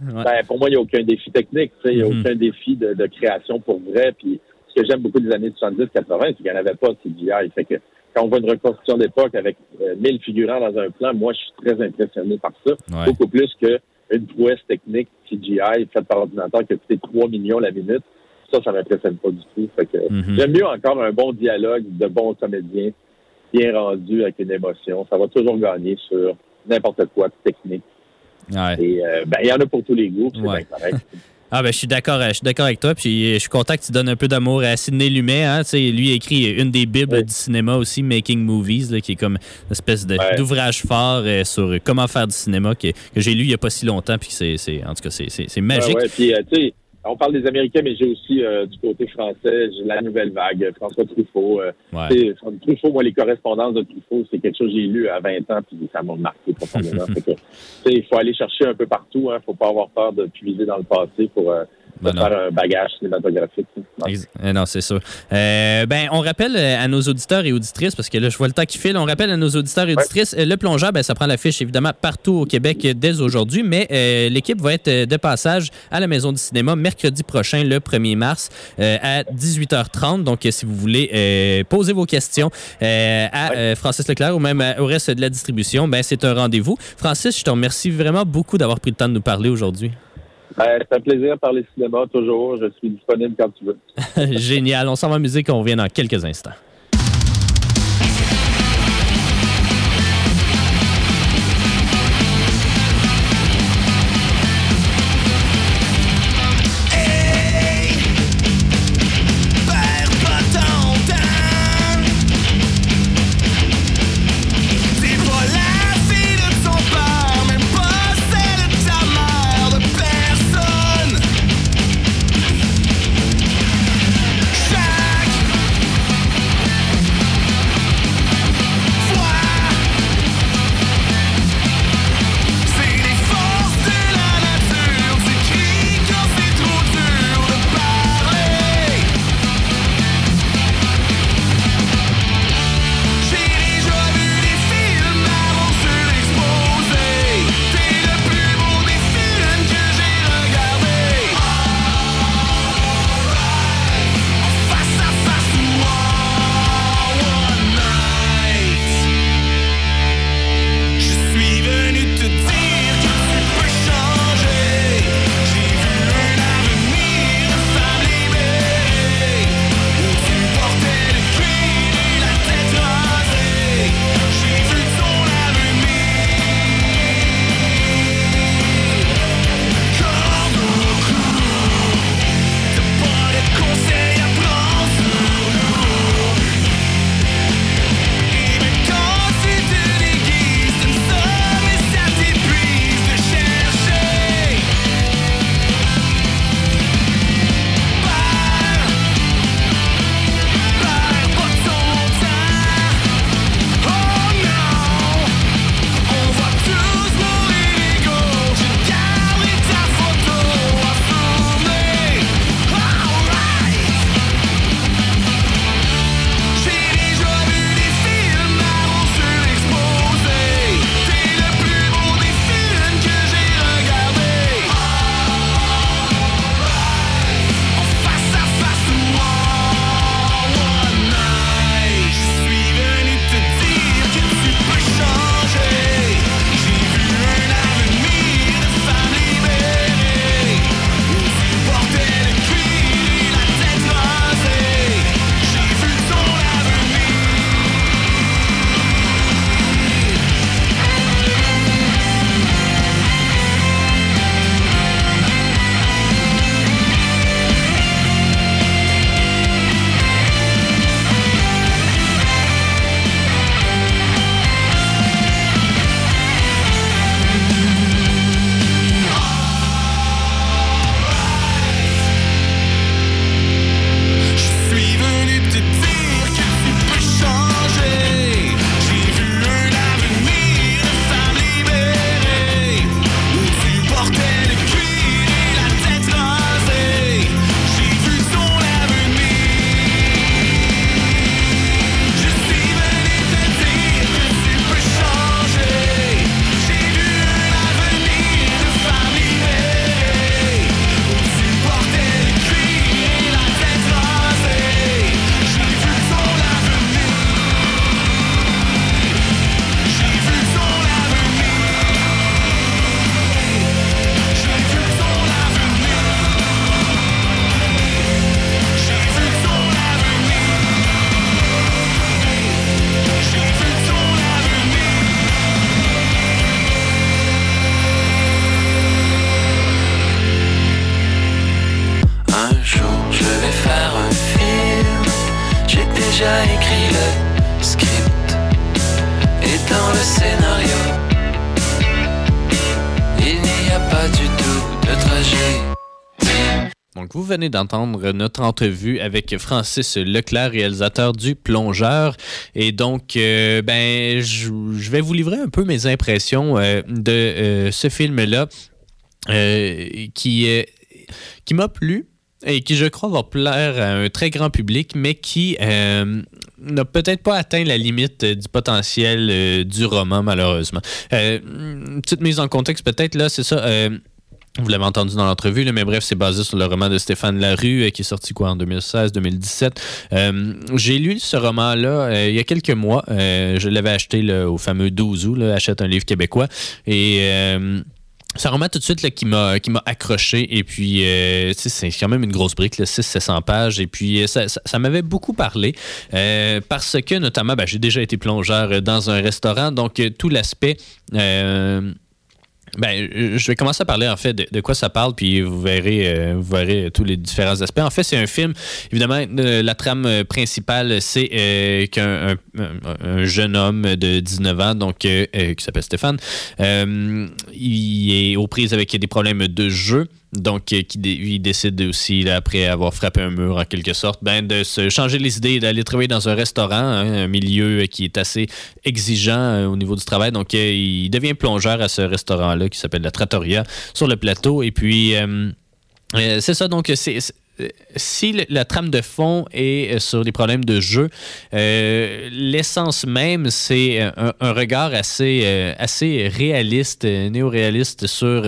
Ouais. Ben, pour moi, il n'y a aucun défi technique. Il n'y a Mhm. aucun défi de, de création pour vrai. Puis, ce que j'aime beaucoup des années 70-80, c'est qu'il n'y en avait pas de CGI. Fait que quand on voit une reconstruction d'époque avec euh, 1000 figurants dans un plan, moi, je suis très impressionné par ça. Ouais. Beaucoup plus qu'une prouesse technique CGI faite par ordinateur qui a coûté 3 millions la minute. Ça, ça m'impressionne pas du tout. Fait que Mhm. j'aime mieux encore un bon dialogue de bons comédiens bien rendu avec une émotion. Ça va toujours gagner sur n'importe quoi de technique. Ouais. Et euh, ben, il y en a pour tous les goûts. C'est Ouais. bien correct. (laughs) Ah ben je suis d'accord, je suis d'accord avec toi. Puis euh, je suis content que tu donnes un peu d'amour à Sidney Lumet. Hein, Tu sais, lui a écrit une des bibles Oui. du cinéma aussi, Making Movies, là, qui est comme une espèce Ouais. d'ouvrage fort euh, sur comment faire du cinéma que, que j'ai lu il y a pas si longtemps. Puis c'est, c'est- en tout cas c'est, magique. Ouais, ouais. Puis, euh, tu sais, on parle des Américains, mais j'ai aussi euh, du côté français, j'ai la nouvelle vague, François Truffaut. euh, Ouais. Truffaut, moi, les correspondances de Truffaut, c'est quelque chose que j'ai lu à 20 ans, puis ça m'a marqué profondément. (laughs) Il faut aller chercher un peu partout. Il hein, faut pas avoir peur de puiser dans le passé pour euh, Ben faire un bagage cinématographique. euh, Non, c'est sûr. Euh, ben, on rappelle euh, à nos auditeurs et auditrices, parce que là, je vois le temps qui file, on rappelle à nos auditeurs et auditrices, le plongeur, ben, ça prend l'affiche évidemment partout au Québec dès aujourd'hui, mais euh, l'équipe va être de passage à la Maison du cinéma mercredi prochain, le 1er mars, euh, à 18h30. Donc, si vous voulez poser vos questions à Francis Leclerc ou même au reste de la distribution, ben, c'est un rendez-vous. Francis, je te remercie vraiment beaucoup d'avoir pris le temps de nous parler aujourd'hui. Ben, c'est un plaisir de parler cinéma, toujours. Je suis disponible quand tu veux. (laughs) Génial. On s'en va en musique, on revient dans quelques instants. D'entendre notre entrevue avec Francis Leclerc, réalisateur du Plongeur. Et donc, euh, ben, je vais vous livrer un peu mes impressions euh, de euh, ce film-là qui, qui m'a plu et qui, je crois, va plaire à un très grand public, mais qui n'a peut-être pas atteint la limite du potentiel du roman, malheureusement. Petite mise en contexte, peut-être, là, c'est ça. Vous l'avez entendu dans l'entrevue, mais bref, c'est basé sur le roman de Stéphane Larue, euh, qui est sorti quoi en 2016-2017. Euh, J'ai lu ce roman-là euh, il y a quelques mois. Je l'avais acheté au fameux 12 août, là, achète un livre québécois. Et un roman tout de suite qui m'a qui m'a accroché et puis c'est quand même une grosse brique, 600-700 pages et puis ça, ça- ça m'avait beaucoup parlé parce que notamment ben, j'ai déjà été plongeur dans un restaurant donc tout l'aspect ben, euh, je vais commencer à parler en fait de, de quoi ça parle, puis vous verrez, euh, vous verrez tous les différents aspects. En fait, c'est un film. Évidemment, euh, la trame principale, c'est qu'un un, un- un jeune homme de 19 ans, donc qui s'appelle Stéphane, il est aux prises avec des problèmes de jeu. Donc, euh, qui décide aussi, après avoir frappé un mur en quelque sorte, ben, de se changer les idées, d'aller travailler dans un restaurant, hein, un milieu euh, qui est assez exigeant euh, au niveau du travail. Donc, il devient plongeur à ce restaurant-là qui s'appelle la Trattoria sur le plateau. Et puis, c'est ça. Donc, c'est. Si la trame de fond est euh, sur les problèmes de jeu, euh, l'essence même, c'est euh, un, regard assez, assez réaliste, néo-réaliste sur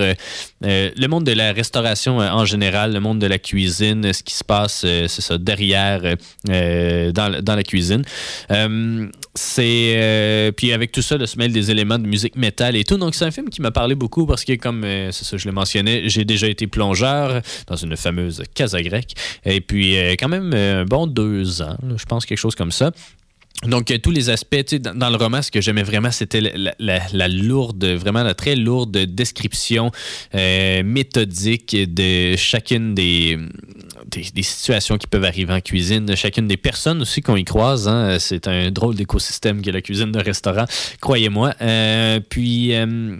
le monde de la restauration en général, le monde de la cuisine, ce qui se passe, c'est ça, derrière, dans, dans la cuisine. C'est euh, puis avec tout ça, le se des éléments de musique métal et tout. Donc c'est un film qui m'a parlé beaucoup parce que comme euh, je le mentionnais, j'ai déjà été plongeur dans une fameuse casa grecque et puis euh, quand même un bon deux ans, je pense quelque chose comme ça. Donc, tous les aspects, dans, le roman, ce que j'aimais vraiment, c'était la, lourde, vraiment la très lourde description méthodique de chacune des, des, situations qui peuvent arriver en cuisine, chacune des personnes aussi qu'on y croise. hein. C'est un drôle d'écosystème que la cuisine de restaurant, croyez-moi. Euh, puis, euh,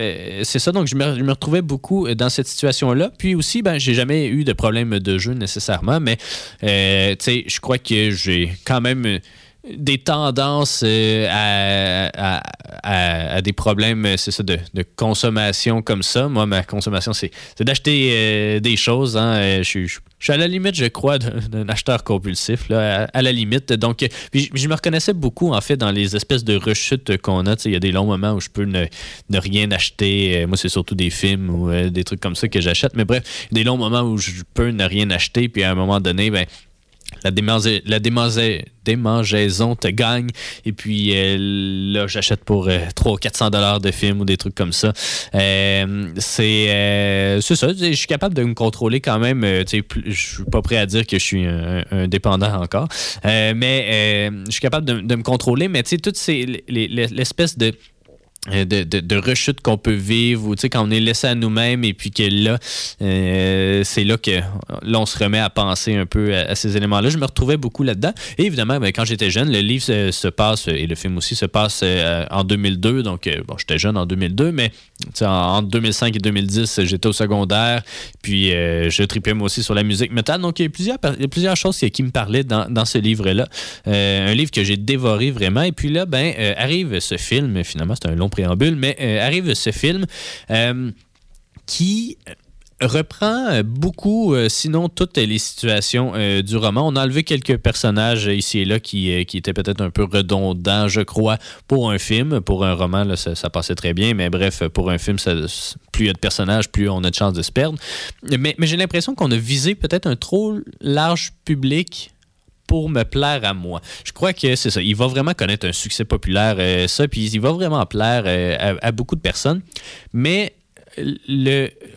euh, c'est ça, donc je me, je retrouvais beaucoup dans cette situation-là. Puis aussi, ben, j'ai jamais eu de problème de jeu nécessairement, mais tu je crois que j'ai quand même des tendances euh, à, à- à- des problèmes, c'est ça, de, de consommation comme ça. Moi, ma consommation, c'est d'acheter euh, des choses. hein. Euh, Je je je suis à la limite, je crois, d'un acheteur compulsif, là, à, la limite. Donc, puis je, me reconnaissais beaucoup, en fait, dans les espèces de rechutes qu'on a. Il y a des longs moments où je peux ne, rien acheter. Moi, c'est surtout des films ou des trucs comme ça que j'achète. Mais bref, des longs moments où je peux ne rien acheter. Puis à un moment donné, ben, la, démangeaison, la démangeaison- te gagne. Et puis euh, là, j'achète pour euh, 300-400 dollars de films ou des trucs comme ça. Euh, c'est euh, c'est ça. Je suis capable de me contrôler quand même. euh, Je suis pas prêt à dire que je suis un, dépendant encore. Mais je suis capable de, de me contrôler. Mais tu sais, les- l'espèce de de, de, de rechute qu'on peut vivre ou quand on est laissé à nous-mêmes et puis que là euh, c'est là que là on se remet à penser un peu à, à ces éléments-là. Je me retrouvais beaucoup là-dedans. Et évidemment ben, quand j'étais jeune le livre se, se passe et le film aussi se passe euh, en 2002 donc euh, bon j'étais jeune en 2002 mais tu sais, en, entre 2005 et 2010 j'étais au secondaire puis euh, je tripais moi aussi sur la musique métal. Donc il y a plusieurs, il y a plusieurs choses qui, me parlaient dans, ce livre-là. Euh, un livre que j'ai dévoré vraiment. Et puis là ben euh, arrive ce film. Finalement c'est un long préambule mais arrive ce film qui reprend euh, beaucoup, euh, sinon toutes les situations euh, du roman. On a enlevé quelques personnages ici et là qui, étaient peut-être un peu redondants, je crois, pour un film. Pour un roman, ça, passait très bien, mais bref, pour un film, plus il y a de personnages, plus on a de chances de se perdre. Mais, j'ai l'impression qu'on a visé peut-être un trop large public pour me plaire à moi. Je crois que c'est ça. Il va vraiment connaître un succès populaire, ça, puis il va vraiment plaire à, à beaucoup de personnes. Mais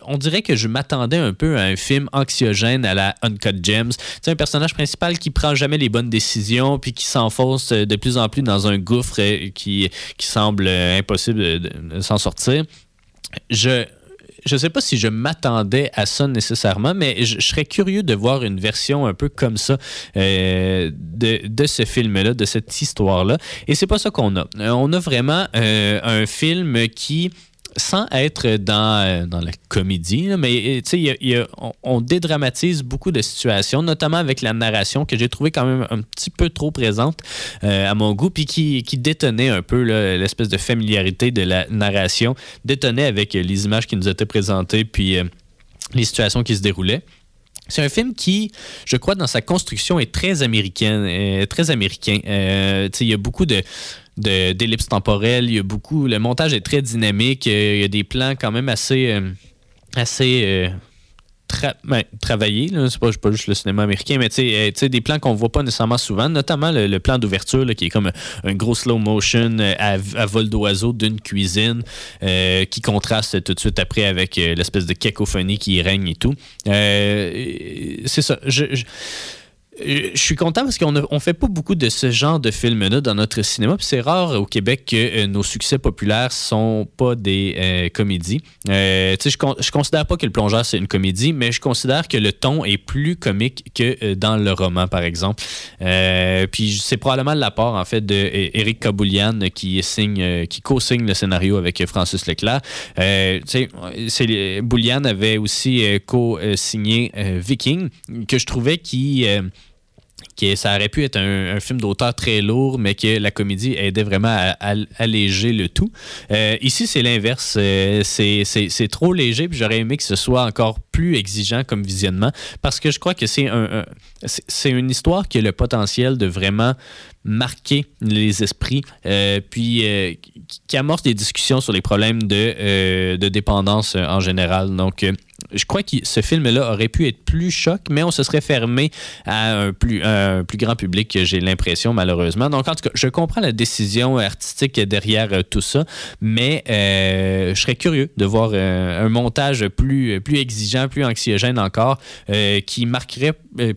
on dirait que je m'attendais un peu à un film anxiogène à la Uncut Gems. C'est un personnage principal qui prend jamais les bonnes décisions puis qui s'enfonce de plus en plus dans un gouffre euh, qui, qui semble euh, impossible de, s'en sortir. Je je sais pas si je m'attendais à ça nécessairement, mais je, serais curieux de voir une version un peu comme ça euh, de, de ce film-là, de cette histoire-là. Et c'est pas ça qu'on a. On a vraiment un film qui sans être dans, euh, dans la comédie, mais euh, on, dédramatise beaucoup de situations, notamment avec la narration que j'ai trouvé quand même un petit peu trop présente euh, à mon goût, puis qui, qui détonnait un peu l'espèce de familiarité de la narration, détonnait avec les images qui nous étaient présentées, puis les situations qui se déroulaient. C'est un film qui, je crois, dans sa construction est très américaine, très américain. Il y a beaucoup de de- d'ellipses temporelles, il y a beaucoup. Le montage est très dynamique. euh, il y a des plans quand même assez euh, assez euh, tra- ben, travaillés. C'est pas, juste le cinéma américain, mais tu sais, des plans qu'on voit pas nécessairement souvent, notamment le, plan d'ouverture qui est comme un, gros slow motion à, vol d'oiseau d'une cuisine qui contraste tout de suite après avec l'espèce de cacophonie qui règne et tout. C'est ça. Je, je suis content parce qu'on ne fait pas beaucoup de ce genre de films-là dans notre cinéma. Puis c'est rare au Québec que euh, nos succès populaires sont pas des euh, comédies. Euh, je, con- considère pas que Le Plongeur c'est une comédie, mais je considère que le ton est plus comique que euh, dans le roman, par exemple. Euh, puis c'est probablement l'apport en fait de euh, Kaboulian qui signe, euh, qui co-signe le scénario avec euh, Francis Leclerc. Euh, Boulian avait aussi euh, co-signé euh, Viking, que je trouvais qui euh, que ça aurait pu être un, film d'auteur très lourd, mais que la comédie aidait vraiment à, alléger le tout. Euh, ici, c'est l'inverse. Euh, c'est- trop léger, puis j'aurais aimé que ce soit encore plus exigeant comme visionnement, parce que je crois que c'est un, une histoire qui a le potentiel de vraiment marquer les esprits, euh, puis euh, qui- amorce des discussions sur les problèmes de, de dépendance en général. Donc, je crois que ce film-là aurait pu être plus choc, mais on se serait fermé à un plus, un plus grand public, j'ai l'impression, malheureusement. Donc, en tout cas, je comprends la décision artistique derrière euh, tout ça, mais euh, je serais curieux de voir euh, un montage plus, exigeant, plus anxiogène encore, qui marquerait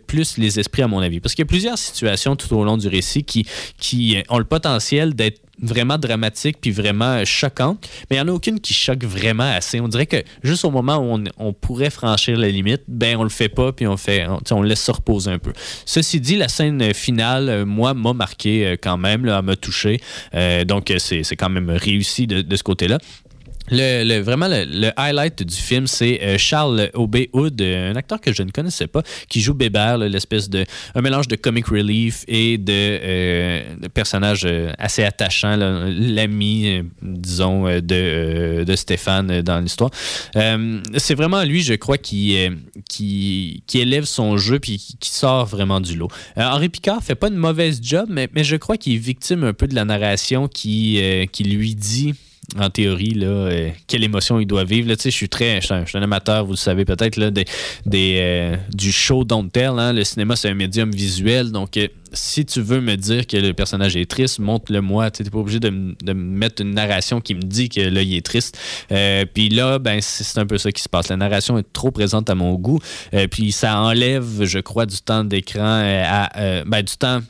plus les esprits, à mon avis. Parce qu'il y a plusieurs situations tout au long du récit qui ont le potentiel d'être vraiment dramatique puis vraiment euh, choquante, mais il n'y en a aucune qui choque vraiment assez. On dirait que juste au moment où on, on pourrait franchir la limite, ben on le fait pas puis on fait, on, on laisse se reposer un peu. Ceci dit, la scène finale, euh, moi, m'a marqué euh, quand même, là, elle m'a touché. Euh, donc c'est c'est quand même réussi de, de ce côté-là. Le, le- vraiment, le, le highlight du film, c'est euh, Charles Aubé Hood, euh, un acteur que je ne connaissais pas, qui joue Bébert, l'espèce de. un mélange de comic relief et de, euh, personnage euh, assez attachant, l'ami, disons, de, de Stéphane dans l'histoire. C'est vraiment lui, je crois, qui, qui, qui élève son jeu puis qui, sort vraiment du lot. Henri Picard fait pas une mauvaise job, mais, mais je crois qu'il est victime un peu de la narration qui, qui lui dit en théorie, là, euh, quelle émotion il doit vivre. Là, je suis très, je suis un, amateur, vous le savez peut-être, des, euh, du show Don't Tell. hein. Le cinéma, c'est un médium visuel. Donc, euh, si tu veux me dire que le personnage est triste, montre-le-moi. Tu n'es pas obligé de, me mettre une narration qui me dit que là, il est triste. Puis là, ben, c'est un peu ça qui se passe. La narration est trop présente à mon goût. Puis ça enlève, je crois, du temps d'écran à ben, du temps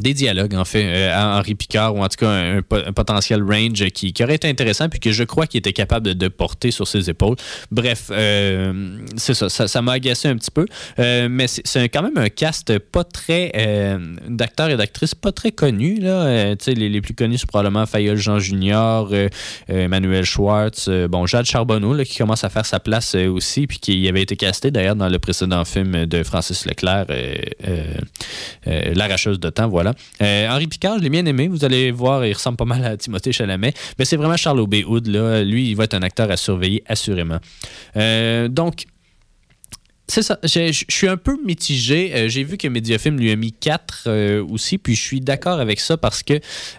des dialogues, en fait, euh, à Henri Picard, ou en tout cas un, un po- un potentiel range qui, qui aurait été intéressant, puis que je crois qu'il était capable de, de porter sur ses épaules. Bref, euh, c'est ça, ça m'a agacé un petit peu, Euh, mais c'est quand même un cast pas très, d'acteurs et d'actrices pas très connus, là. Les, les plus connus, c'est probablement Fayol Jean Junior, Emmanuel Schwartz, bon, Jade Charbonneau, là, qui commence à faire sa place aussi, puis qui avait été casté d'ailleurs dans le précédent film de Francis Leclerc, L'arracheuse de temps, voilà. Euh, Henri Picard, je l'ai bien aimé. Vous allez voir, il ressemble pas mal à Timothée Chalamet. Mais c'est vraiment Charles Aubé Hood, là. Lui, il va être un acteur à surveiller, assurément. Euh, donc, c'est ça. Je, suis un peu mitigé. Euh, J'ai vu que Mediafilm lui a mis 4 aussi, puis je suis d'accord avec ça parce que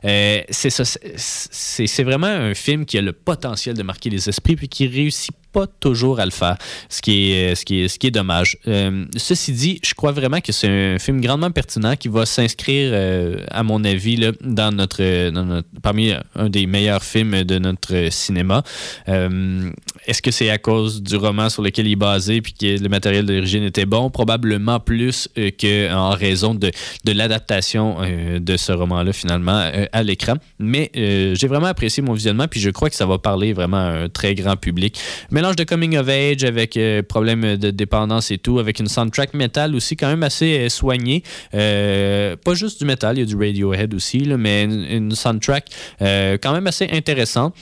euh, c'est vraiment un film qui a le potentiel de marquer les esprits, puis qui réussit pas toujours à le faire, ce qui est, ce qui est, ce qui est dommage. Euh, ceci dit, je crois vraiment que c'est un film grandement pertinent qui va s'inscrire, euh, à mon avis, là, dans notre, dans notre- parmi un des meilleurs films de notre cinéma. Euh, Est-ce que c'est à cause du roman sur lequel il est basé puis que le matériel d'origine était bon? Probablement plus qu'en raison de, de l'adaptation de ce roman-là, finalement, à l'écran. Mais j'ai vraiment apprécié mon visionnement puis je crois que ça va parler vraiment à un très grand public. Mélange de coming of age avec euh, problème de dépendance et tout, avec une soundtrack metal aussi quand même assez euh, soignée. Euh, pas juste du metal, il y a du Radiohead aussi, là, mais une, soundtrack euh, quand même assez intéressante.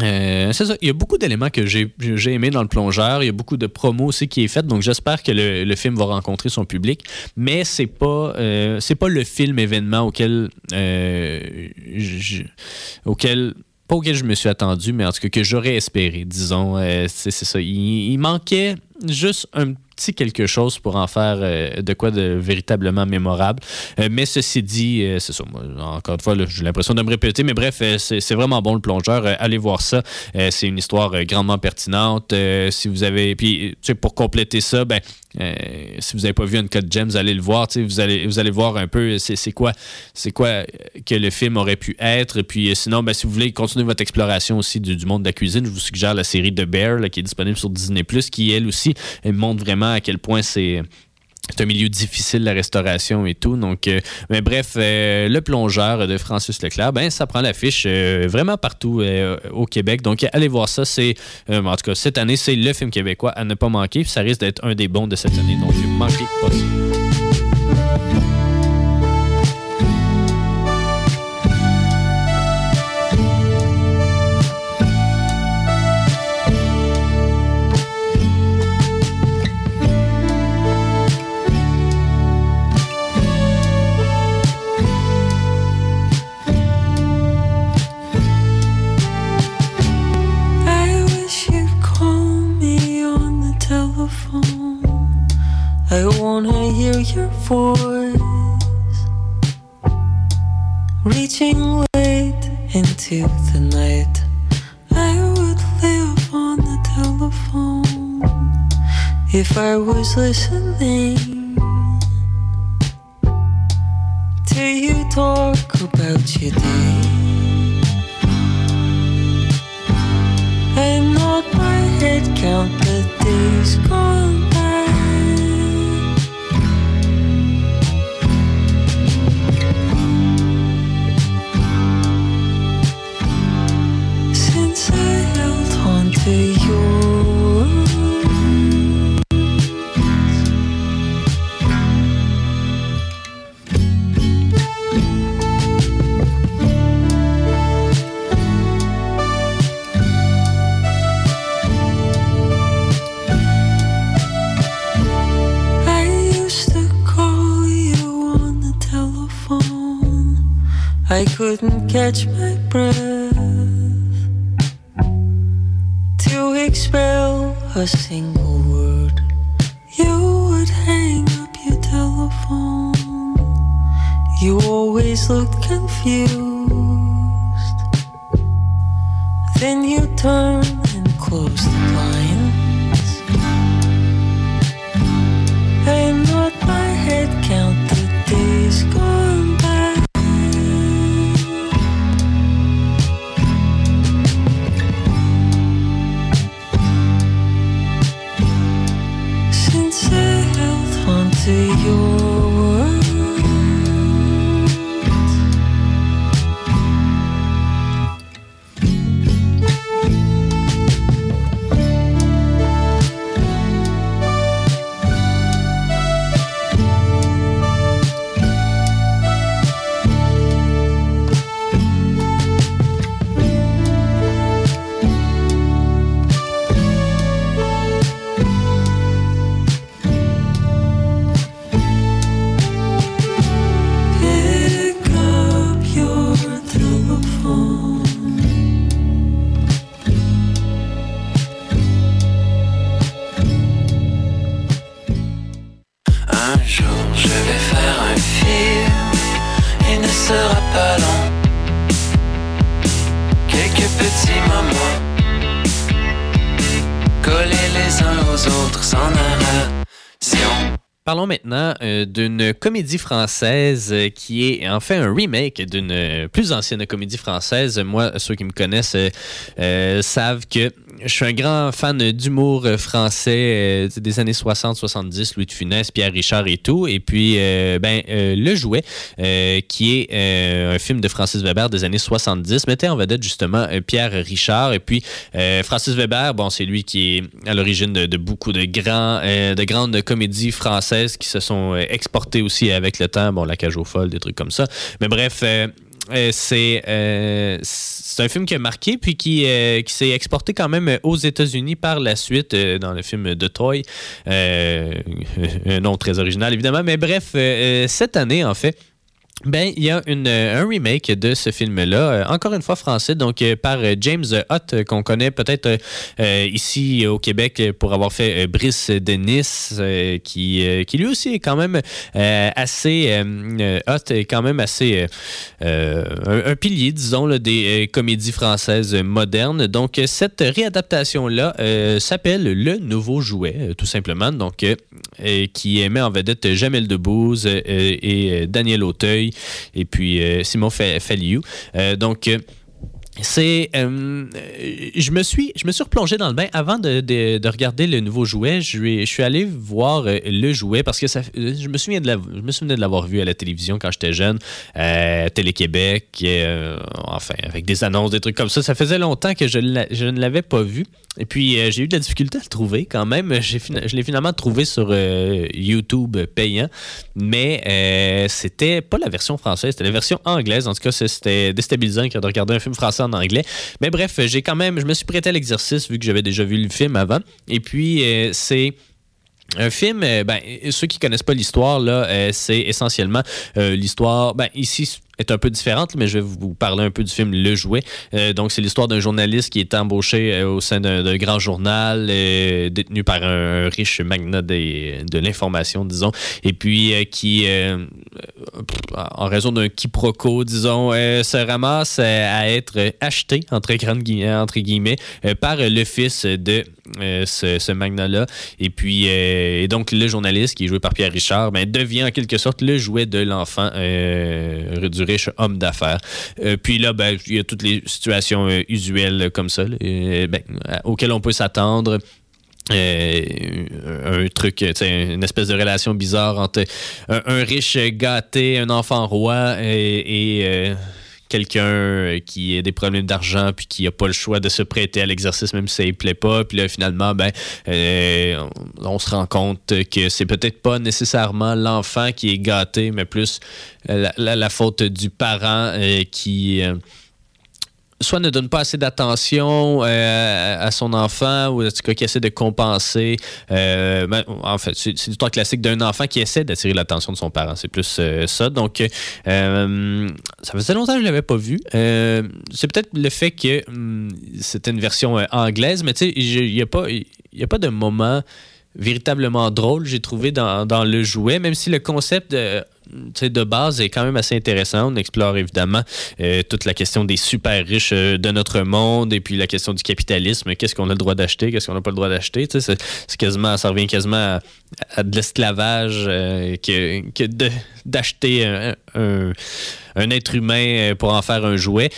C'est ça. Il y a beaucoup d'éléments que j'ai aimé dans le plongeur. Il y a beaucoup de promos aussi qui est fait. Donc j'espère que le, le film va rencontrer son public. Mais c'est pas c'est pas le film événement auquel auquel pas auquel je me suis attendu, mais en tout cas que j'aurais espéré, disons. Euh, c'est ça. Il, manquait juste un petit quelque chose pour en faire euh, de quoi de véritablement mémorable. Euh, mais ceci dit, c'est ça. Encore une fois, j'ai l'impression de me répéter, mais bref, c'est vraiment bon le plongeur. Allez voir ça. C'est une histoire grandement pertinente. Si vous avez. Puis, tu sais, pour compléter ça, ben. Euh, si vous n'avez pas vu Uncut Gems, allez le voir. Vous allez, vous allez voir un peu c'est c'est quoi, quoi euh, que le film aurait pu être. Puis euh, sinon, ben, si vous voulez continuer votre exploration aussi du, monde de la cuisine, je vous suggère la série The Bear qui est disponible sur Disney+, qui elle aussi elle montre vraiment à quel point c'est c'est un milieu difficile, la restauration et tout. Donc, euh, mais bref, euh, le plongeur de Francis Leclerc, ben, ça prend l'affiche euh, vraiment partout au Québec. Donc, allez voir ça. C'est, en tout cas, cette année, c'est le film québécois à ne pas manquer. Ça risque d'être un des bons de cette année. Donc, manquez pas ça. Hear your voice. Reaching late into the night. I would live on the telephone if I was listening to you talk about your day. And not my head count the days gone catch my breath d'une comédie française qui est en fait un remake d'une plus ancienne comédie française. Moi, ceux qui me connaissent euh, euh, savent que je suis un grand fan d'humour euh, français euh, des années 60-70, Louis de Funès, Pierre Richard et tout. Et puis, euh, ben, Le Jouet, qui est un film de Francis Weber des années 70, mettait en vedette justement Pierre Richard. Et puis, Francis Weber, bon, c'est lui qui est à l'origine de, de beaucoup de, grands, de grandes comédies françaises qui se sont exportées aussi avec le temps. Bon, La Cage aux Folles, des trucs comme ça. Mais bref, euh, euh, c'est un film qui a marqué puis qui, euh, s'est exporté quand même aux États-Unis par la suite dans le film de Toy. (laughs) Un nom très original évidemment, mais bref, cette année en fait. Ben, il y a une, euh, un remake de ce film-là, euh, encore une fois français, donc euh, par James Hutt, qu'on connaît peut-être ici au Québec pour avoir fait Brice de Nice, euh, qui, qui lui aussi est quand même assez, Hutt est quand même assez un, un pilier, disons, là, des comédies françaises modernes. Donc, cette réadaptation-là s'appelle Le Nouveau Jouet, tout simplement, donc, qui met en vedette Jamel Debbouze et Daniel Auteuil, et puis euh, Simon Fa- Falliou. Euh, donc, euh, c'est, euh, je me suis, je me suis replongé dans le bain avant de, de- de regarder le nouveau jouet. Je, suis- je suis allé voir euh, le jouet parce que je me souviens de je me de l'avoir vu à la télévision quand j'étais jeune, euh, Télé-Québec, euh, enfin avec des annonces, des trucs comme ça. Ça faisait longtemps que je, ne l'avais pas vu. Et puis euh, j'ai eu de la difficulté à le trouver quand même. Je l'ai finalement trouvé sur euh, YouTube payant, mais euh, c'était pas la version française, c'était la version anglaise. En tout cas, c'était déstabilisant de regarder un film français en anglais. Mais bref, j'ai quand même, je me suis prêté à l'exercice vu que j'avais déjà vu le film avant. Et puis euh, c'est un film, euh, ben, ceux qui connaissent pas l'histoire, là, euh, c'est essentiellement l'histoire. Ben, ici est un peu différente, mais je vais vous parler un peu du film Le Jouet. Euh, donc, c'est l'histoire d'un journaliste qui est embauché euh, au sein d'un grand journal détenu par un, riche magnat des- de l'information, disons, et puis euh, qui, en raison d'un quiproquo, disons, se ramasse à être acheté, entre, grandes entre guillemets, par le fils de ce, ce magnat-là. Et puis, donc, le journaliste, qui est joué par Pierre Richard, ben, devient en quelque sorte le jouet de l'enfant du riche homme d'affaires. Euh, puis là, ben, il y a toutes les situations euh, usuelles comme ça, là, euh, ben, euh, auxquelles on peut s'attendre. Euh, un truc, une espèce de relation bizarre entre un, riche gâté, un enfant roi et, euh, quelqu'un qui a des problèmes d'argent puis qui a pas le choix de se prêter à l'exercice même si ça ne plaît pas. Puis là, finalement, ben, euh, on, se rend compte que c'est peut-être pas nécessairement l'enfant qui est gâté, mais plus euh, la faute du parent euh, qui... soit ne donne pas assez d'attention euh, à son enfant ou en tout cas qui essaie de compenser. Euh, ben, en fait, c'est c'est l'histoire classique d'un enfant qui essaie d'attirer l'attention de son parent. C'est plus euh, ça. Donc, ça faisait longtemps que je ne l'avais pas vu. C'est peut-être le fait que hum, c'était une version anglaise, mais tu sais, il n'y a, pas- y a pas de moment véritablement drôle, j'ai trouvé dans, dans le jouet, même si le concept de, de base est quand même assez intéressant. On explore évidemment euh, toute la question des super riches euh, de notre monde et puis la question du capitalisme. Qu'est-ce qu'on a le droit d'acheter, qu'est-ce qu'on n'a pas le droit d'acheter? C'est quasiment, ça revient quasiment à, de l'esclavage euh, que, d'acheter un, être humain pour en faire un jouet.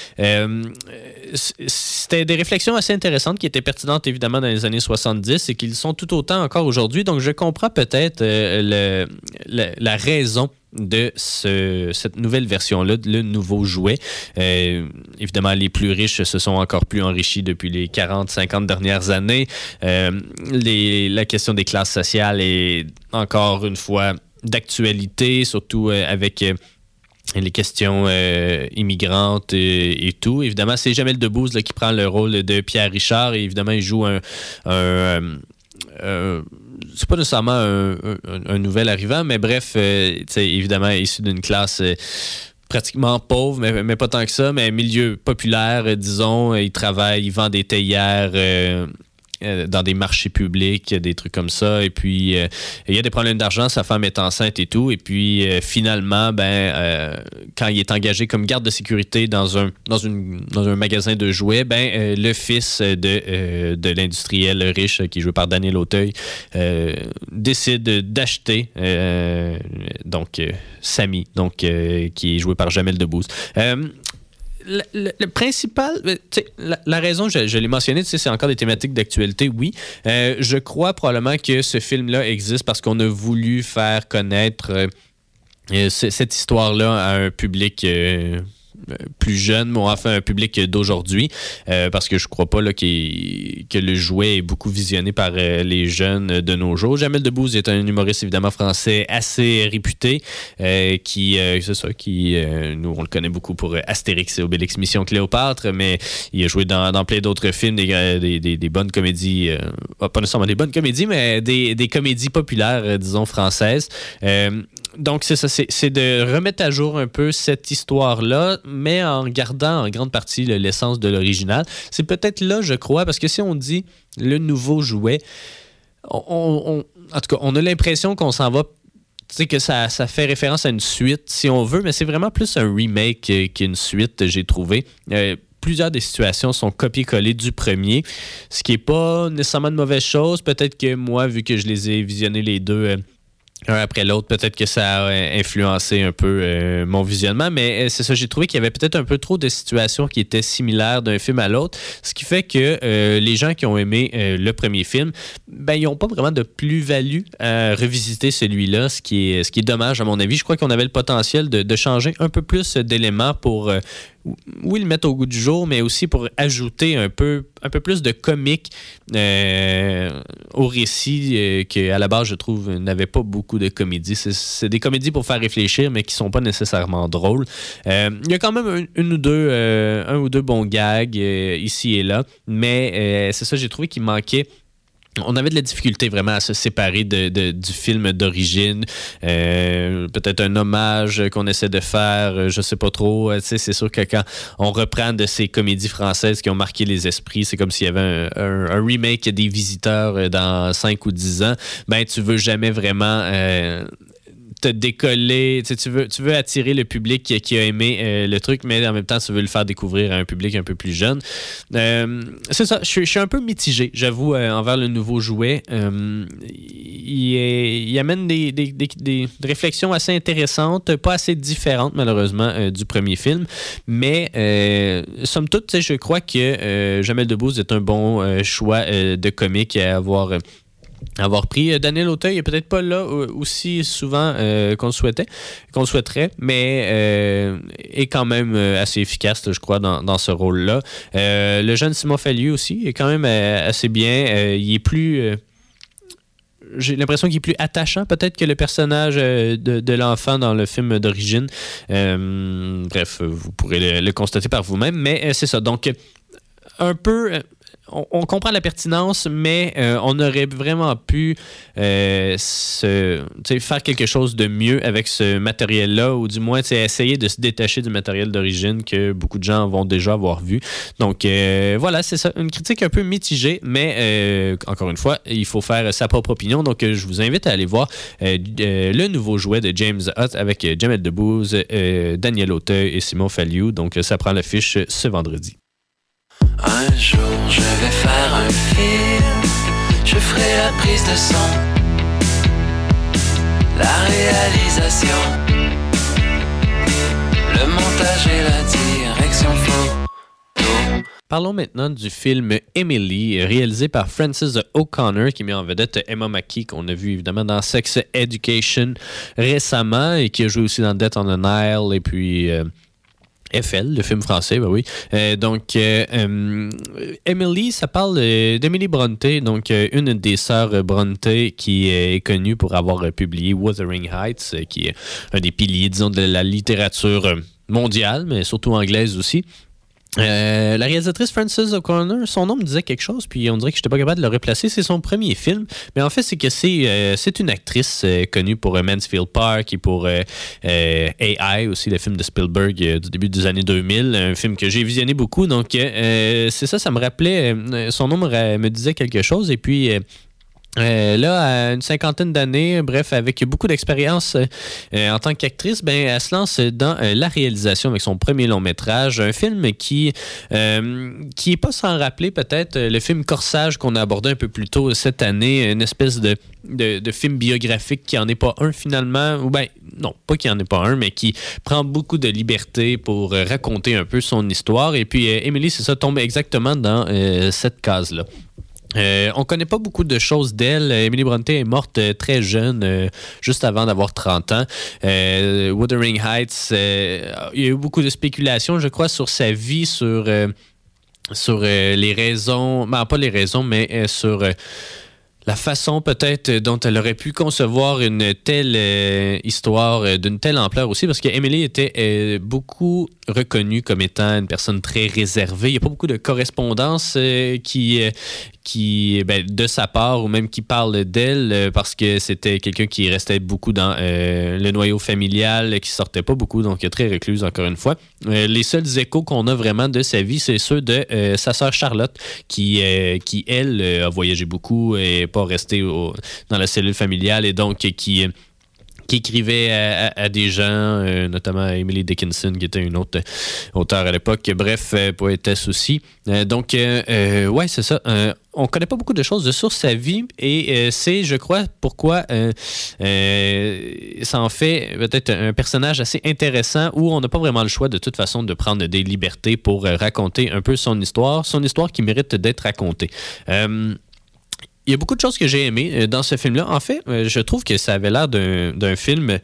C'était des réflexions assez intéressantes qui étaient pertinentes évidemment dans les années 70 et qui le sont tout autant encore aujourd'hui. Donc je comprends peut-être la raison de ce- cette nouvelle version-là, le nouveau jouet. Euh, évidemment, les plus riches se sont encore plus enrichis depuis les 40-50 dernières années. Euh, la question des classes sociales est encore une fois d'actualité, surtout euh, avec... les questions immigrantes et, tout. Évidemment, c'est Jamel Debbouze qui prend le rôle de Pierre Richard et évidemment, il joue un, euh, c'est pas nécessairement un, nouvel arrivant, mais bref, euh, évidemment, issu d'une classe euh, pratiquement pauvre, mais, mais pas tant que ça, mais milieu populaire, euh, disons. Il travaille, il vend des théières euh, dans des marchés publics, des trucs comme ça. Et puis, euh, il y a des problèmes d'argent, sa femme est enceinte et tout. Et puis, euh, finalement, ben, quand il est engagé comme garde de sécurité dans un, dans une, dans un magasin de jouets, ben, le fils de, de l'industriel riche qui est joué par Daniel Auteuil décide d'acheter donc Samy, donc, qui est joué par Jamel Debbouze. Le, principal, euh, la, raison, je, l'ai mentionné, c'est encore des thématiques d'actualité, oui. Euh, je crois probablement que ce film-là existe parce qu'on a voulu faire connaître euh, cette histoire-là à un public plus jeune, ou enfin un public d'aujourd'hui, euh, parce que je crois pas que le jouet est beaucoup visionné par euh, les jeunes de nos jours. Jamel Debbouze est un humoriste évidemment français assez réputé, euh, qui, euh, c'est ça, qui, euh, nous on le connaît beaucoup pour euh, Astérix et Obélix Mission Cléopâtre, mais il a joué dans, plein d'autres films, des, euh, des, bonnes comédies, euh, pas nécessairement des bonnes comédies, mais des, comédies populaires, euh, disons, françaises. Donc, c'est ça, c'est de remettre à jour un peu cette histoire-là, mais en gardant en grande partie le- l'essence de l'original. C'est peut-être là, je crois, parce que si on dit le nouveau jouet, on, en tout cas, on a l'impression qu'on s'en va. Sais, que ça, ça fait référence à une suite, si on veut, mais c'est vraiment plus un remake qu'une suite, j'ai trouvé. Euh, plusieurs des situations sont copiées-collées du premier, ce qui n'est pas nécessairement de mauvaise chose. Peut-être que moi, vu que je les ai visionnés les deux euh, un après l'autre, peut-être que ça a influencé un peu euh, mon visionnement, mais euh, c'est ça, j'ai trouvé qu'il y avait peut-être un peu trop de situations qui étaient similaires d'un film à l'autre, ce qui fait que euh, les gens qui ont aimé le premier film, ben, ils n'ont pas vraiment de plus-value à revisiter celui-là, ce qui est, ce qui est dommage à mon avis. Je crois qu'on avait le potentiel de, changer un peu plus d'éléments pour, oui, le mettre au goût du jour, mais aussi pour ajouter un peu, plus de comique euh, au récit euh, que à la base, je trouve, n'avait pas beaucoup de comédie. C'est- des comédies pour faire réfléchir, mais qui sont pas nécessairement drôles. Euh, Il y a quand même un, une ou deux, euh, ou deux bons gags ici et là, mais c'est ça, j'ai trouvé qu'il manquait on avait de la difficulté vraiment à se séparer de, de- du film d'origine. Euh, Peut-être un hommage qu'on essaie de faire, euh, je sais pas trop. Euh, C'est sûr que quand on reprend de ces comédies françaises qui ont marqué les esprits, c'est comme s'il y avait un, remake des visiteurs dans 5 ou 10 ans. Ben, tu veux jamais vraiment. Te décoller, tu, veux, tu veux attirer le public qui, a aimé euh, le truc, mais en même temps, tu veux le faire découvrir à un public un peu plus jeune. Euh, c'est ça, je, suis- un peu mitigé, j'avoue, euh, envers le nouveau jouet. Il, amène des, des- des- des réflexions assez intéressantes, pas assez différentes, malheureusement, du premier film. Mais, somme toute, je crois que Jamel Debbouze est un bon choix de comique à avoir. Avoir pris. Euh, Daniel Auteuil est peut-être pas là euh, aussi souvent euh, qu'on le souhaitait, qu'on souhaiterait, mais est quand même assez efficace, je crois, dans, dans ce rôle-là. Le jeune Simon Fallieu aussi est quand même assez bien. Il est plus. j'ai l'impression qu'il est plus attachant peut-être que le personnage de, l'enfant dans le film d'origine. Bref, vous pourrez le, constater par vous-même, mais c'est ça. Donc, un peu. On, comprend la pertinence, mais euh, on aurait vraiment pu euh, se- faire quelque chose de mieux avec ce matériel-là, ou du moins essayer de se détacher du matériel d'origine que beaucoup de gens vont déjà avoir vu. Donc euh, voilà, c'est ça, une critique un peu mitigée, mais encore une fois, il faut faire sa propre opinion. Donc je vous invite à aller voir le nouveau jouet de James Hutt avec Jamel Debbouze, Daniel Auteuil et Simon Falliou. Donc ça prend l'affiche ce vendredi. Un jour je vais faire un film, je ferai la prise de son, la réalisation, le montage et la direction photo. Parlons maintenant du film Emily, réalisé par Francis O'Connor, qui met en vedette Emma Mackey, qu'on a vu évidemment dans Sex Education récemment et qui a joué aussi dans Death on the Nile et puis. euh, FL, le film français, ben oui. Euh, donc, euh, euh, Emily, ça parle d'Emily Bronte, donc une des sœurs Bronte qui est connue pour avoir publié Wuthering Heights, qui est un des piliers, disons, de la littérature mondiale, mais surtout anglaise aussi. Euh, la réalisatrice Frances O'Connor, son nom me disait quelque chose, puis on dirait que je pas capable de le replacer. C'est son premier film, mais en fait, c'est que c'est euh, une actrice euh, connue pour euh, Mansfield Park et pour AI, aussi le film de Spielberg du début des années 2000, un film que j'ai visionné beaucoup. Donc, c'est ça, ça me rappelait, son nom me, me disait quelque chose, et puis. Euh, Euh, là, à une cinquantaine d'années, bref, avec beaucoup d'expérience euh, en tant qu'actrice, ben, elle se lance dans euh, la réalisation avec son premier long métrage, un film qui euh, qui pas sans rappeler peut-être euh, le film Corsage qu'on a abordé un peu plus tôt cette année, une espèce de, de, film biographique qui en est pas un finalement, ou ben non, pas qui en est pas un, mais qui prend beaucoup de liberté pour euh, raconter un peu son histoire. Et puis euh, Emily, c'est ça, tombe exactement dans euh, cette case-là. Euh, on connaît pas beaucoup de choses d'elle. Euh, Emily Brontë est morte euh, très jeune, euh, juste avant d'avoir 30 ans. Wuthering Heights, il y a eu beaucoup de spéculations, je crois, sur sa vie, sur, les raisons, ben, pas les raisons, mais sur la façon peut-être dont elle aurait pu concevoir une telle euh, histoire euh, d'une telle ampleur aussi, parce que Emily était euh, beaucoup reconnue comme étant une personne très réservée. Il n'y a pas beaucoup de correspondance qui, qui ben, de sa part ou même qui parle d'elle parce que c'était quelqu'un qui restait beaucoup dans le noyau familial, qui sortait pas beaucoup, donc très recluse encore une fois. Les seuls échos qu'on a vraiment de sa vie, c'est ceux de sa sœur Charlotte, qui, qui elle, a voyagé beaucoup et pas resté au- dans la cellule familiale et donc qui qui écrivait à, des gens, euh, notamment Emily Dickinson, qui était une autre auteure à l'époque. Bref, euh, poétesse aussi. Euh, donc, ouais, c'est ça. On connaît pas beaucoup de choses sur sa vie et c'est, je crois, pourquoi ça en fait peut-être un personnage assez intéressant où on n'a pas vraiment le choix de toute façon de prendre des libertés pour raconter un peu son histoire, son histoire qui mérite d'être racontée. Il y a beaucoup de choses que j'ai aimées euh, dans ce film-là. En fait, euh, je trouve que ça avait l'air d'un d'un film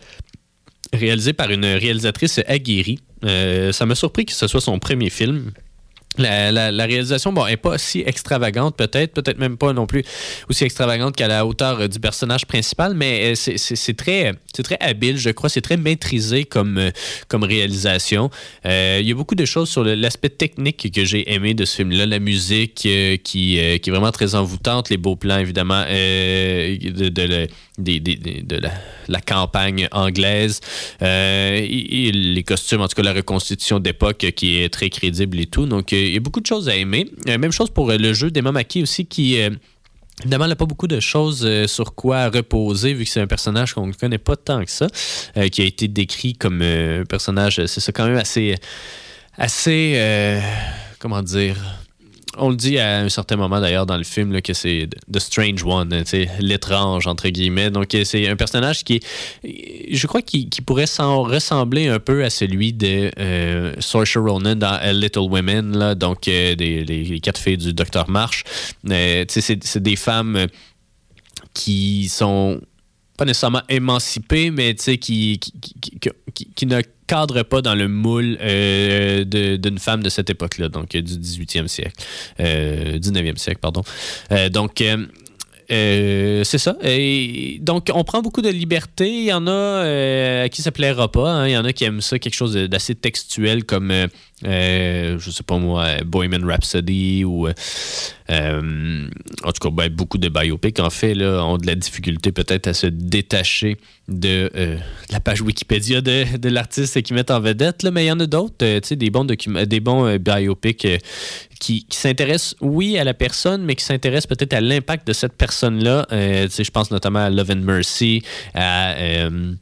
réalisé par une réalisatrice aguerrie. Euh, ça m'a surpris que ce soit son premier film. La, la- réalisation, bon, est pas si extravagante, peut-être, peut-être même pas non plus aussi extravagante qu'à la hauteur euh, du personnage principal, mais euh, c'est- très, très habile, je crois, c'est très maîtrisé comme, euh, comme réalisation. Il y a beaucoup de choses sur l'aspect technique que j'ai aimé de ce film-là, la musique qui, qui est vraiment très envoûtante, les beaux plans, évidemment, de, de la, campagne anglaise, et, les costumes, en tout cas la reconstitution d'époque qui est très crédible et tout. Donc, y a beaucoup de choses à aimer. Euh, même chose pour euh, le jeu d'Emma Mackey aussi qui... euh, Évidemment, n'a pas beaucoup de choses euh, sur quoi reposer, vu que c'est un personnage qu'on ne connaît pas tant que ça, euh, qui a été décrit comme euh, un personnage, euh, c'est ça, quand même assez. assez. euh, comment dire on le dit à un certain moment d'ailleurs dans le film que c'est The Strange One, hein, l'étrange entre guillemets. Donc euh, c'est un personnage qui, je crois, qui, pourrait ressembler un peu à celui de euh, Saoirse Ronan dans A Little Women, donc euh, les, quatre filles du Docteur Marsh. Euh, c'est des femmes qui sont pas nécessairement émancipées, mais qui, qui, qui, qui- cadrent pas dans le moule euh, d'une femme de cette époque-là, donc euh, du 18e siècle, euh, 19e siècle, pardon. Euh, donc, euh, c'est ça. Donc, on prend beaucoup de liberté. Il y en a euh, à qui ça plaira pas. hein. Il y en a qui aiment ça, quelque chose d'assez textuel comme, euh, euh, je sais pas moi, Bohemian Rhapsody ou. en tout cas, ben, beaucoup de biopics, en fait, ont de la difficulté peut-être à se détacher de la page Wikipédia de, l'artiste qu'ils mettent en vedette. Mais il y en a d'autres, des bons, des bons biopics qui, qui s'intéressent, oui, à la personne, mais qui s'intéressent peut-être à l'impact de cette personne-là. Euh, je pense notamment à Love and Mercy, à. euh,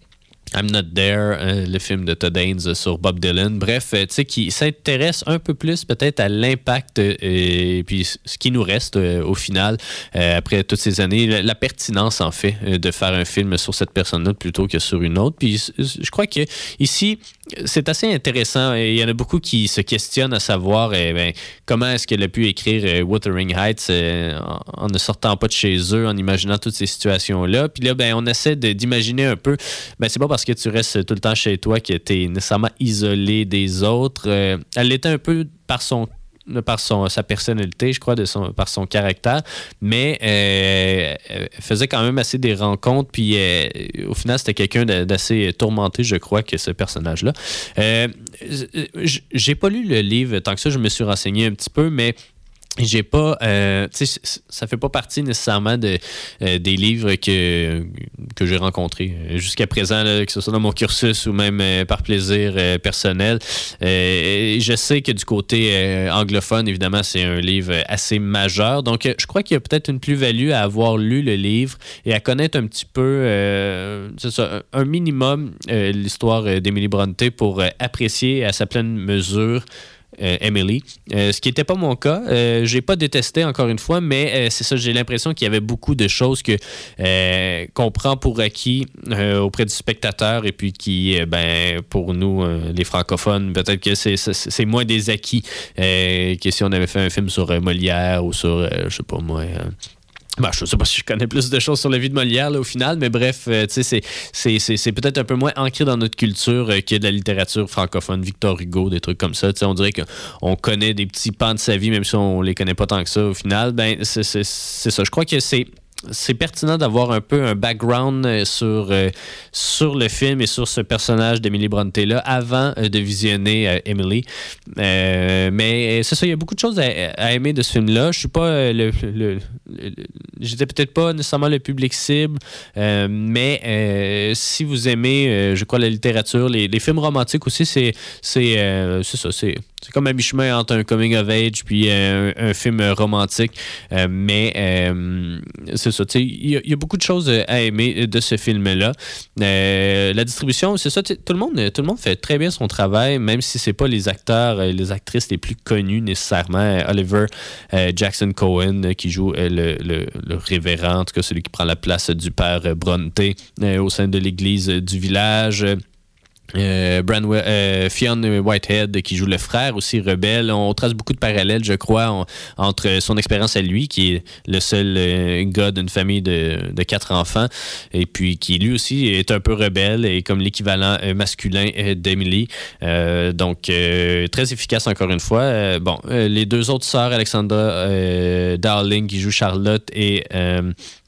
I'm Not There, euh, le film de Todd Haynes sur Bob Dylan. Bref, tu sais, qui s'intéresse un peu plus peut-être à l'impact et puis ce qui nous reste au final, après toutes ces années, la, la pertinence en fait de faire un film sur cette personne-là plutôt que sur une autre. Puis je crois que ici, c'est assez intéressant. Et Il y en a beaucoup qui se questionnent à savoir eh ben, comment est-ce qu'elle a pu écrire euh, Wuthering Heights euh, en, ne sortant pas de chez eux, en imaginant toutes ces situations-là. Puis là, ben, on essaie d'imaginer un peu, ben, c'est pas parce que tu restes tout le temps chez toi que tu es nécessairement isolé des autres. Euh, elle l'était un peu par son par son, sa personnalité, je crois, de son, par son caractère, mais euh, elle faisait quand même assez des rencontres, puis euh, au final, c'était quelqu'un d'assez tourmenté, je crois, que ce personnage-là. Euh, j'ai pas lu le livre tant que ça, je me suis renseigné un petit peu, mais j'ai pas euh, ça fait pas partie nécessairement de euh, des livres que que j'ai rencontrés. Jusqu'à présent que ce soit dans mon cursus ou même euh, par plaisir personnel. Je sais que du côté anglophone évidemment c'est un livre assez majeur. Donc je crois qu'il y a peut-être une plus-value à avoir lu le livre et à connaître un petit peu ça, un minimum l'histoire d'Emily Bronte pour apprécier à sa pleine mesure Emily. Euh, ce qui n'était pas mon cas. Euh, j'ai pas détesté encore une fois, mais euh, c'est ça, j'ai l'impression qu'il y avait beaucoup de choses que euh, qu'on prend pour acquis euh, auprès du spectateur et puis qui, euh, ben, pour nous, euh, les francophones, peut-être que c'est, moins des acquis euh, que si on avait fait un film sur euh, Molière ou sur, euh, je sais pas moi. Ben, je sais pas si je connais plus de choses sur la vie de Molière là, au final, mais bref, euh, c'est, c'est, peut-être un peu moins ancré dans notre culture euh, que de la littérature francophone, Victor Hugo, des trucs comme ça. Tu sais, on dirait qu'on connaît des petits pans de sa vie, même si on les connaît pas tant que ça au final. Ben, c'est ça. Je crois que c'est c'est pertinent d'avoir un peu un background euh, sur, euh, sur le film et sur ce personnage d'Emily Bronte-là avant euh, de visionner Emily. Mais c'est ça, il y a beaucoup de choses à, aimer de ce film-là. Je suis pas le. le- le- J'étais peut-être pas nécessairement le public cible, mais si vous aimez, je crois, la littérature, les, films romantiques aussi, c'est c'est c'est ça, c'est c'est comme un mi-chemin entre un coming of age puis un, un film romantique. Mais euh, il y, a- beaucoup de choses à aimer de ce film-là. Euh, la distribution, c'est ça, tout le monde, tout le monde fait très bien son travail, même si c'est pas les acteurs, et les actrices les plus connus nécessairement. Oliver euh, Jackson Cohen euh, qui joue euh, le, le- le révérend, en tout cas celui qui prend la place du père euh, Bronte euh, au sein de l'église euh, du village. Euh, euh, Fionn Whitehead qui joue le frère aussi rebelle. On trace beaucoup de parallèles, je crois, en- entre son expérience à lui, qui est le seul euh, gars d'une famille de, quatre enfants, et puis qui lui aussi est un peu rebelle et comme l'équivalent euh, masculin euh, d'Emily. Donc très efficace encore une fois. Bon, les deux autres sœurs, Alexandra Darling qui joue Charlotte et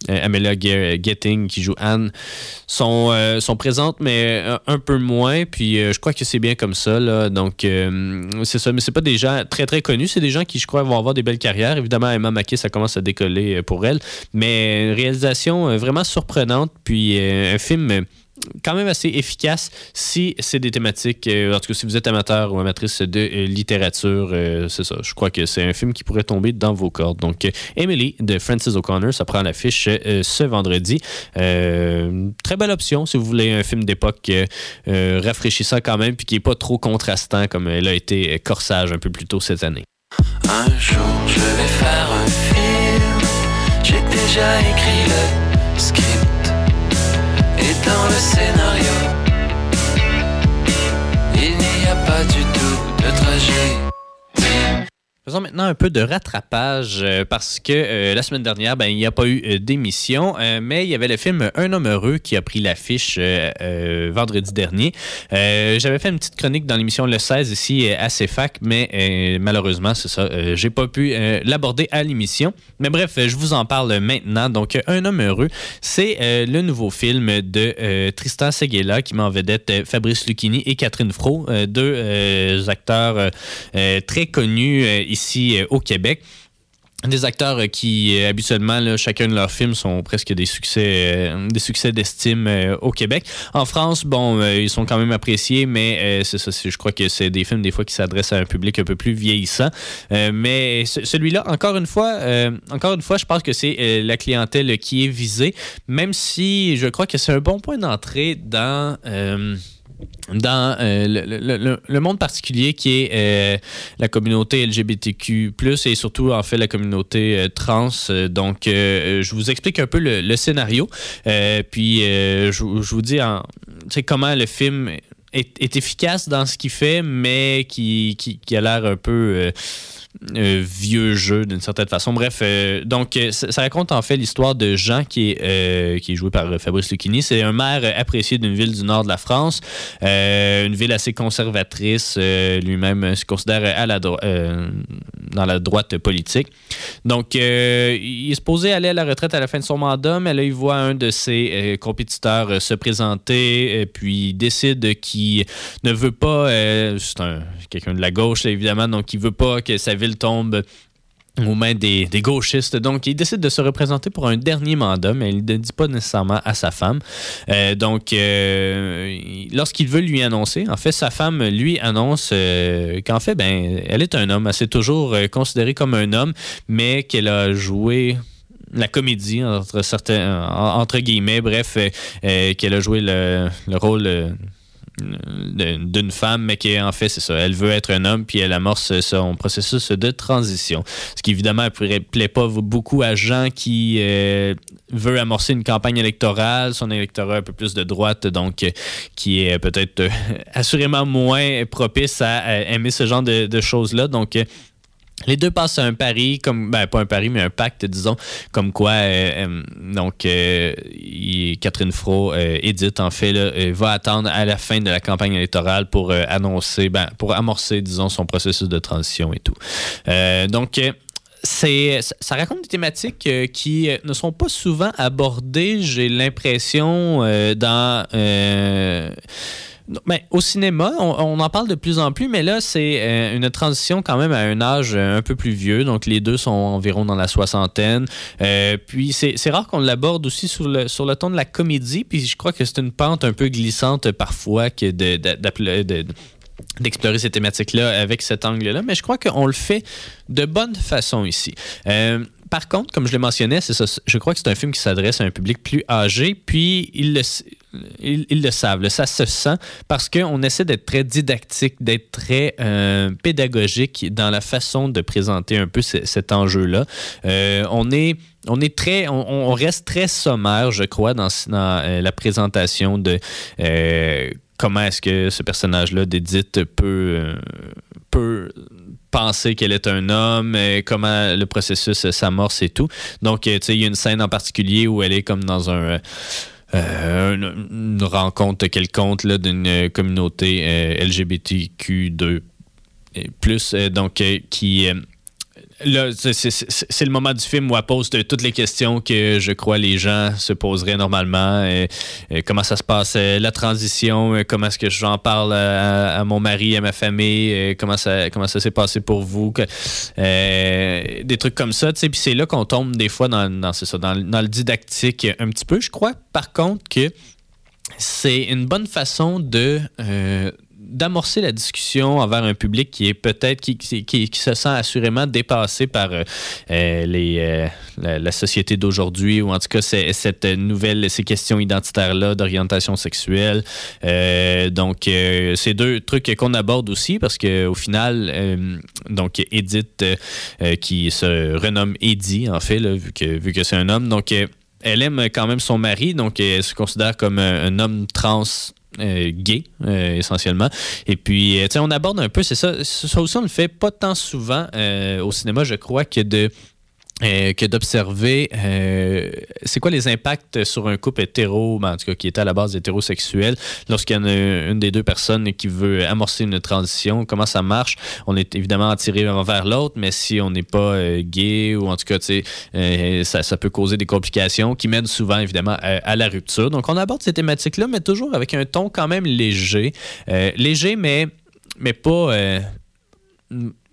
Amelia Ge- Getting qui joue Anne sont, euh, présentes, mais un, un peu moins. Puis euh, je crois que c'est bien comme ça. Là. Donc, euh, c'est ça. Mais c'est pas des gens très, très connus. C'est des gens qui, je crois, vont avoir des belles carrières. Évidemment, Emma Mackey, ça commence à décoller euh, pour elle. Mais une réalisation euh, vraiment surprenante. Puis euh, un film. Quand même assez efficace si c'est des thématiques, euh, en tout cas si vous êtes amateur ou amatrice de euh, littérature, euh, c'est ça. Je crois que c'est un film qui pourrait tomber dans vos cordes. Donc, Emily de Francis O'Connor, ça prend l'affiche ce vendredi. Très belle option si vous voulez un film d'époque rafraîchissant quand même, puis qui n'est pas trop contrastant comme elle a été Corsage un peu plus tôt cette année. Un jour je vais faire un film. J'ai déjà écrit le script dans le scénario. Il n'y a pas du tout de trajet. Faisons maintenant un peu de rattrapage euh, parce que euh, la semaine dernière, ben, il n'y a pas eu euh, d'émission, mais il y avait le film Un homme heureux qui a pris l'affiche vendredi dernier. J'avais fait une petite chronique dans l'émission Le 16 ici à CFAC, mais malheureusement, c'est ça, j'ai pas pu l'aborder à l'émission. Mais bref, je vous en parle maintenant. Donc, Un homme heureux, c'est le nouveau film de Tristan Seguela qui met en vedette Fabrice Lucchini et Catherine Fro, deux acteurs très connus euh, ici euh, au Québec. Des acteurs euh, qui, euh, habituellement, chacun de leurs films sont presque des succès des succès d'estime au Québec. En France, bon, ils sont quand même appréciés, mais je crois que c'est des films, des fois, qui s'adressent à un public un peu plus vieillissant. Mais ce- celui-là, encore une fois, encore une fois, je pense que c'est la clientèle qui est visée, même si je crois que c'est un bon point d'entrée dans... dans euh, le, le- le- monde particulier qui est euh, la communauté LGBTQ+, et surtout, en fait, la communauté euh, trans. Donc, je vous explique un peu le, le scénario, puis je, je vous dis en, comment le film est, est efficace dans ce qu'il fait, mais qui, qui, qui a l'air un peu... vieux jeu d'une certaine façon. Bref, euh, donc euh, ça, raconte en fait l'histoire de Jean qui est, euh, qui est joué par Fabrice Lucchini. C'est un maire apprécié d'une ville du nord de la France, une ville assez conservatrice. Lui-même se considère à la dans la droite politique. Donc, euh, il est supposé aller à la retraite à la fin de son mandat, mais là, il voit un de ses compétiteurs se présenter, puis il décide qu'il ne veut pas, c'est un- quelqu'un de la gauche, évidemment, donc il veut pas que sa ville tombe aux mains des, gauchistes. Donc, il décide de se représenter pour un dernier mandat, mais il ne dit pas nécessairement à sa femme. Euh, donc, euh, il- lorsqu'il veut lui annoncer, en fait, sa femme lui annonce euh, qu'en fait, ben, elle est un homme. Elle s'est toujours considérée comme un homme, mais qu'elle a joué la comédie entre certains en- entre guillemets bref qu'elle a joué le, le rôle d'une femme, mais qui en fait, c'est ça. Elle veut être un homme, puis elle amorce son processus de transition. Ce qui, évidemment, ne plaît pas beaucoup à Jean qui euh, veut amorcer une campagne électorale, son électorat un peu plus de droite, donc euh, qui est peut-être euh, (laughs) assurément moins propice à, aimer ce genre de, de choses-là. Donc, les deux passent un pari, comme ben, pas un pari, mais un pacte, disons, comme quoi euh, euh, donc euh, Catherine Fro, euh, Edith, en fait, va attendre à la fin de la campagne électorale pour annoncer, ben, pour amorcer, disons, son processus de transition et tout. Donc c'est, ça- raconte des thématiques qui ne sont pas souvent abordées, j'ai l'impression, dans... au cinéma, on, en parle de plus en plus, mais là, c'est euh, une transition quand même à un âge euh, un peu plus vieux. Donc, les deux sont environ dans la soixantaine. Euh, puis, c'est rare qu'on l'aborde aussi sur le, sur le ton de la comédie. Puis, je crois que c'est une pente un peu glissante parfois que d'explorer ces thématiques-là avec cet angle-là, mais je crois qu'on le fait de bonne façon ici. Par contre, comme je le mentionnais, ça, je crois que c'est un film qui s'adresse à un public plus âgé, puis ils le, savent, ça se sent, parce qu'on essaie d'être très didactique, d'être très euh, pédagogique dans la façon de présenter un peu ce- cet enjeu-là. Euh, on est on est très, on, reste très sommaire, je crois, dans, euh, la présentation de comment est-ce que ce personnage-là d'Edith peut penser qu'elle est un homme, comment le processus s'amorce et tout. Donc, euh, tu sais, il y a une scène en particulier où elle est comme dans un... euh, euh, une, rencontre quelconque d'une communauté euh, LGBTQ2 et plus, donc qui... c'est- le moment du film où elle pose toutes les questions que je crois les gens se poseraient normalement. Comment ça se passe, euh, la transition, euh, comment est-ce que j'en parle à, mon mari, à ma famille, euh, comment ça, comment ça s'est passé pour vous, des trucs comme ça. Puis c'est là qu'on tombe des fois dans, le- didactique un petit peu. Je crois par contre que c'est une bonne façon de d'amorcer la discussion envers un public qui est peut-être qui, se sent assurément dépassé par euh, euh, euh, la, société d'aujourd'hui ou en tout cas cette nouvelle ces questions identitaires là d'orientation sexuelle. Donc c'est deux trucs qu'on aborde aussi parce que au final donc Edith qui se renomme Eddie en fait vu que vu que c'est un homme. Donc elle aime quand même son mari, donc elle se considère comme un homme trans euh, gay, euh, essentiellement. Et puis, euh, on aborde un peu, c'est ça, ça aussi, on le fait pas tant souvent euh, au cinéma, je crois, que de euh, que d'observer euh, c'est quoi les impacts sur un couple hétéro, ben, en tout cas qui était à la base hétérosexuel, lorsqu'il y en a une des deux personnes qui veut amorcer une transition, comment ça marche? On est évidemment attiré vers l'autre, mais si on n'est pas euh, gay ou en tout cas, ça, ça peut causer des complications qui mènent souvent évidemment à, la rupture. Donc on aborde ces thématiques-là, mais toujours avec un ton quand même léger. Léger, mais, mais pas...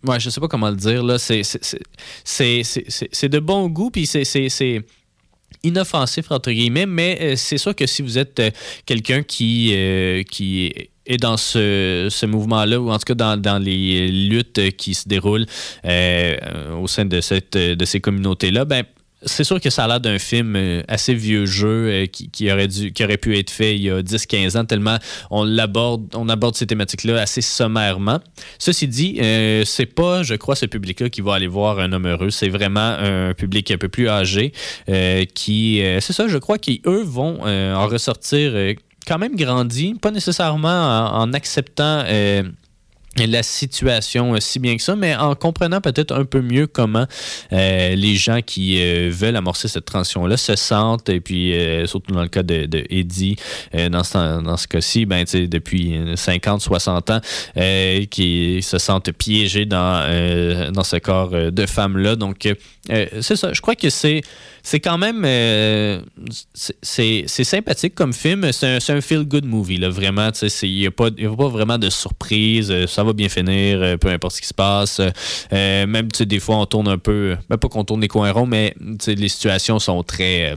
euh, Ouais, je sais pas comment le dire, là. C'est, de bon goût, puis c'est, inoffensif, entre guillemets, mais euh, c'est sûr que si vous êtes euh, quelqu'un qui, euh, qui est dans ce, ce mouvement-là, ou en tout cas dans, dans les luttes qui se déroulent euh, euh, au sein de, cette, de ces communautés-là, ben, c'est sûr que ça a l'air d'un film euh, assez vieux jeu euh, qui, qui aurait dû, qui aurait pu être fait il y a 10-15 ans, tellement on on aborde ces thématiques-là assez sommairement. Ceci dit, euh, c'est pas, je crois, ce public-là qui va aller voir un homme heureux. C'est vraiment un public un peu plus âgé qui, c'est ça, je crois qu'eux vont euh, en ressortir quand même grandi, pas nécessairement en, acceptant. La situation euh, si bien que ça, mais en comprenant peut-être un peu mieux comment euh, les gens qui euh, veulent amorcer cette transition-là se sentent, et puis surtout dans le cas de, Eddie, dans ce, dans ce cas-ci, ben, depuis 50, 60 ans, qui se sentent piégés dans, dans ce corps de femme-là. Donc, c'est ça. Je crois que c'est c'est quand même. euh, c'est- sympathique comme film. C'est un, un feel-good movie, là, vraiment. Il n'y a, a pas vraiment de surprise. euh, Ça va bien finir, euh, peu importe ce qui se passe. Euh, même, des fois, on tourne un peu. ben, pas qu'on tourne les coins ronds, mais les situations sont très. euh,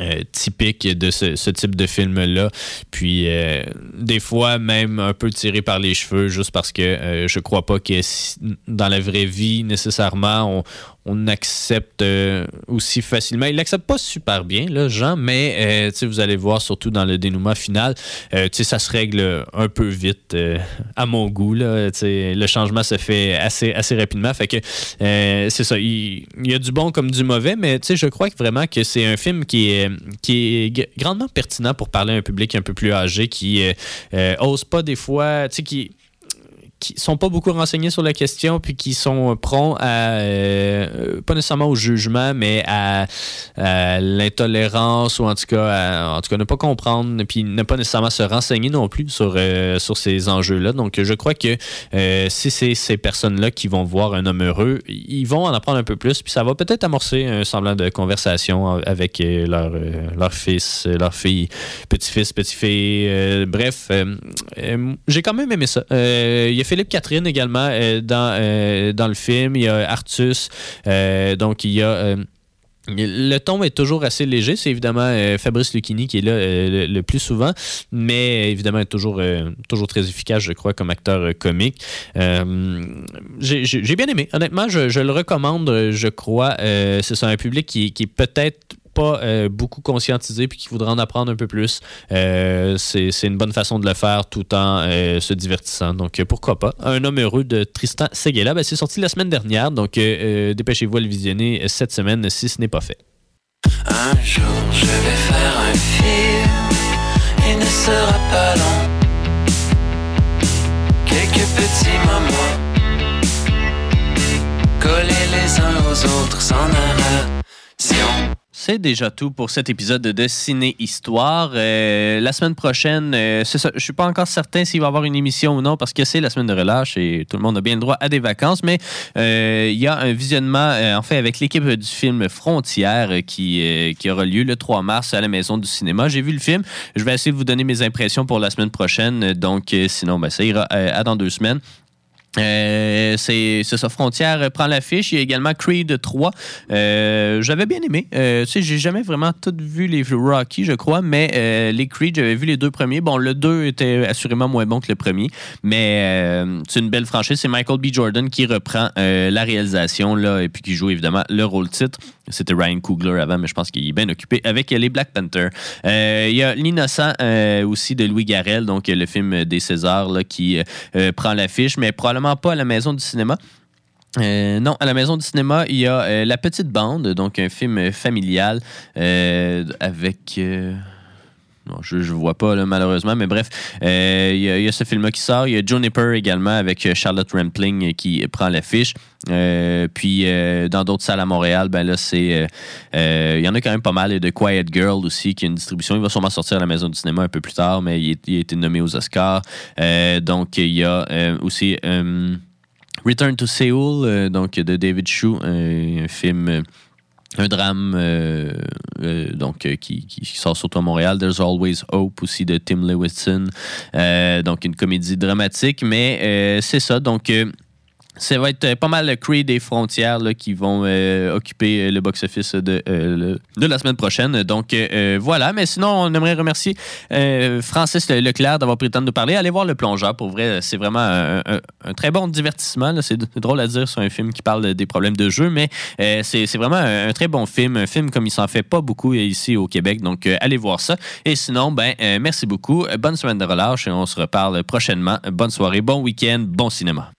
euh, typiques de ce, ce type de film-là. Puis, des fois, même un peu tiré par les cheveux, juste parce que euh, je crois pas que si- dans la vraie vie, nécessairement, on, on accepte euh, aussi facilement. Il l'accepte pas super bien, là, Jean, mais euh, vous allez voir, surtout dans le dénouement final, euh, ça se règle un peu vite, euh, à mon goût. Là, le changement se fait assez, rapidement. Fait que euh, c'est ça. Il, y a du bon comme du mauvais, mais je crois vraiment que c'est un film qui est, qui est grandement pertinent pour parler à un public un peu plus âgé qui euh, euh, ose pas des fois, qui qui sont pas beaucoup renseignés sur la question puis qui sont prompts à euh, pas nécessairement au jugement mais à, l'intolérance ou en tout cas à, en tout cas ne pas comprendre puis ne pas nécessairement se renseigner non plus sur euh, sur ces enjeux là donc je crois que euh, si c'est ces personnes là qui vont voir un homme heureux ils vont en apprendre un peu plus puis ça va peut-être amorcer un semblant de conversation avec leur leur fils leur fille petit-fils petit-fille euh, bref euh, euh, j'ai quand même aimé ça. Il a Philippe Catherine également euh, dans, euh, dans le film. Il y a Artus. Euh, donc, il y a. le ton est toujours assez léger. C'est évidemment Fabrice Lucchini qui est là le, plus souvent, mais évidemment toujours, toujours très efficace, je crois, comme acteur comique. J'ai bien aimé. Honnêtement, je, le recommande, je crois. C'est un public qui, qui est peut-être pas euh, beaucoup conscientisé puis qui voudrait en apprendre un peu plus. Euh, C'est une bonne façon de le faire tout en euh, se divertissant. Donc, euh, pourquoi pas? Un homme heureux de Tristan Seguela, ben, c'est sorti la semaine dernière. Donc, euh, dépêchez-vous à le visionner cette semaine si ce n'est pas fait. Un jour je vais faire un film, il ne sera pas long. Quelques petits moments, collés les uns aux autres sans narration. C'est déjà tout pour cet épisode de Ciné Histoire. Euh, la semaine prochaine, euh, ça. Je suis pas encore certain s'il va y avoir une émission ou non parce que c'est la semaine de relâche et tout le monde a bien le droit à des vacances. Mais euh, il y a un visionnement, euh, en fait, avec l'équipe du film Frontières euh, qui, qui aura lieu le 3 mars à la Maison du Cinéma. J'ai vu le film. Je vais essayer de vous donner mes impressions pour la semaine prochaine. Donc, sinon, ben, ça ira à dans deux semaines. Euh, c'est ça, Frontière prend l'affiche. Il y a également Creed 3. Euh, j'avais bien aimé. Euh, tu j'ai jamais vraiment tout vu les Rocky, je crois, mais les Creed, j'avais vu les deux premiers. Bon, le 2 était assurément moins bon que le premier, mais c'est une belle franchise. C'est Michael B. Jordan qui reprend la réalisation et qui joue évidemment le rôle titre. C'était Ryan Coogler avant, mais je pense qu'il est bien occupé avec les Black Panther. Euh, il y a L'Innocent euh, aussi de Louis Garrel, donc le film des Césars qui euh, prend l'affiche, mais probablement pas à la Maison du cinéma. Non, à la Maison du cinéma, il y a La Petite Bande, donc un film familial avec... je ne vois pas, malheureusement, mais bref, euh, il y, a- ce film-là qui sort. Il y a Juniper également avec euh, Charlotte Rampling euh, qui prend l'affiche. Puis dans d'autres salles à Montréal, ben là, c'est. il y en a quand même pas mal. Il y Quiet Girl aussi qui a une distribution. Il va sûrement sortir à la Maison du cinéma un peu plus tard, mais il, est- a été nommé aux Oscars. Donc, il y a aussi. Return to Seoul, donc de David euh, un film, un drame euh, euh, donc euh, qui, sort surtout à Montréal. There's Always Hope aussi de Tim Lewison, donc une comédie dramatique, mais c'est ça. Donc ça va être euh, pas mal le Creed des frontières qui vont euh, occuper euh, le box-office de, de la semaine prochaine. Donc voilà, mais sinon, on aimerait remercier Francis Leclerc d'avoir pris le temps de nous parler. Allez voir Le Plongeur, pour vrai, c'est vraiment un, très bon divertissement. C'est drôle à dire sur un film qui parle des problèmes de jeu, mais c'est vraiment un, un très bon film, un film comme il s'en fait pas beaucoup ici au Québec. Donc allez voir ça. Et sinon, ben merci beaucoup. Bonne semaine de relâche et on se reparle prochainement. Bonne soirée, bon week-end, bon cinéma.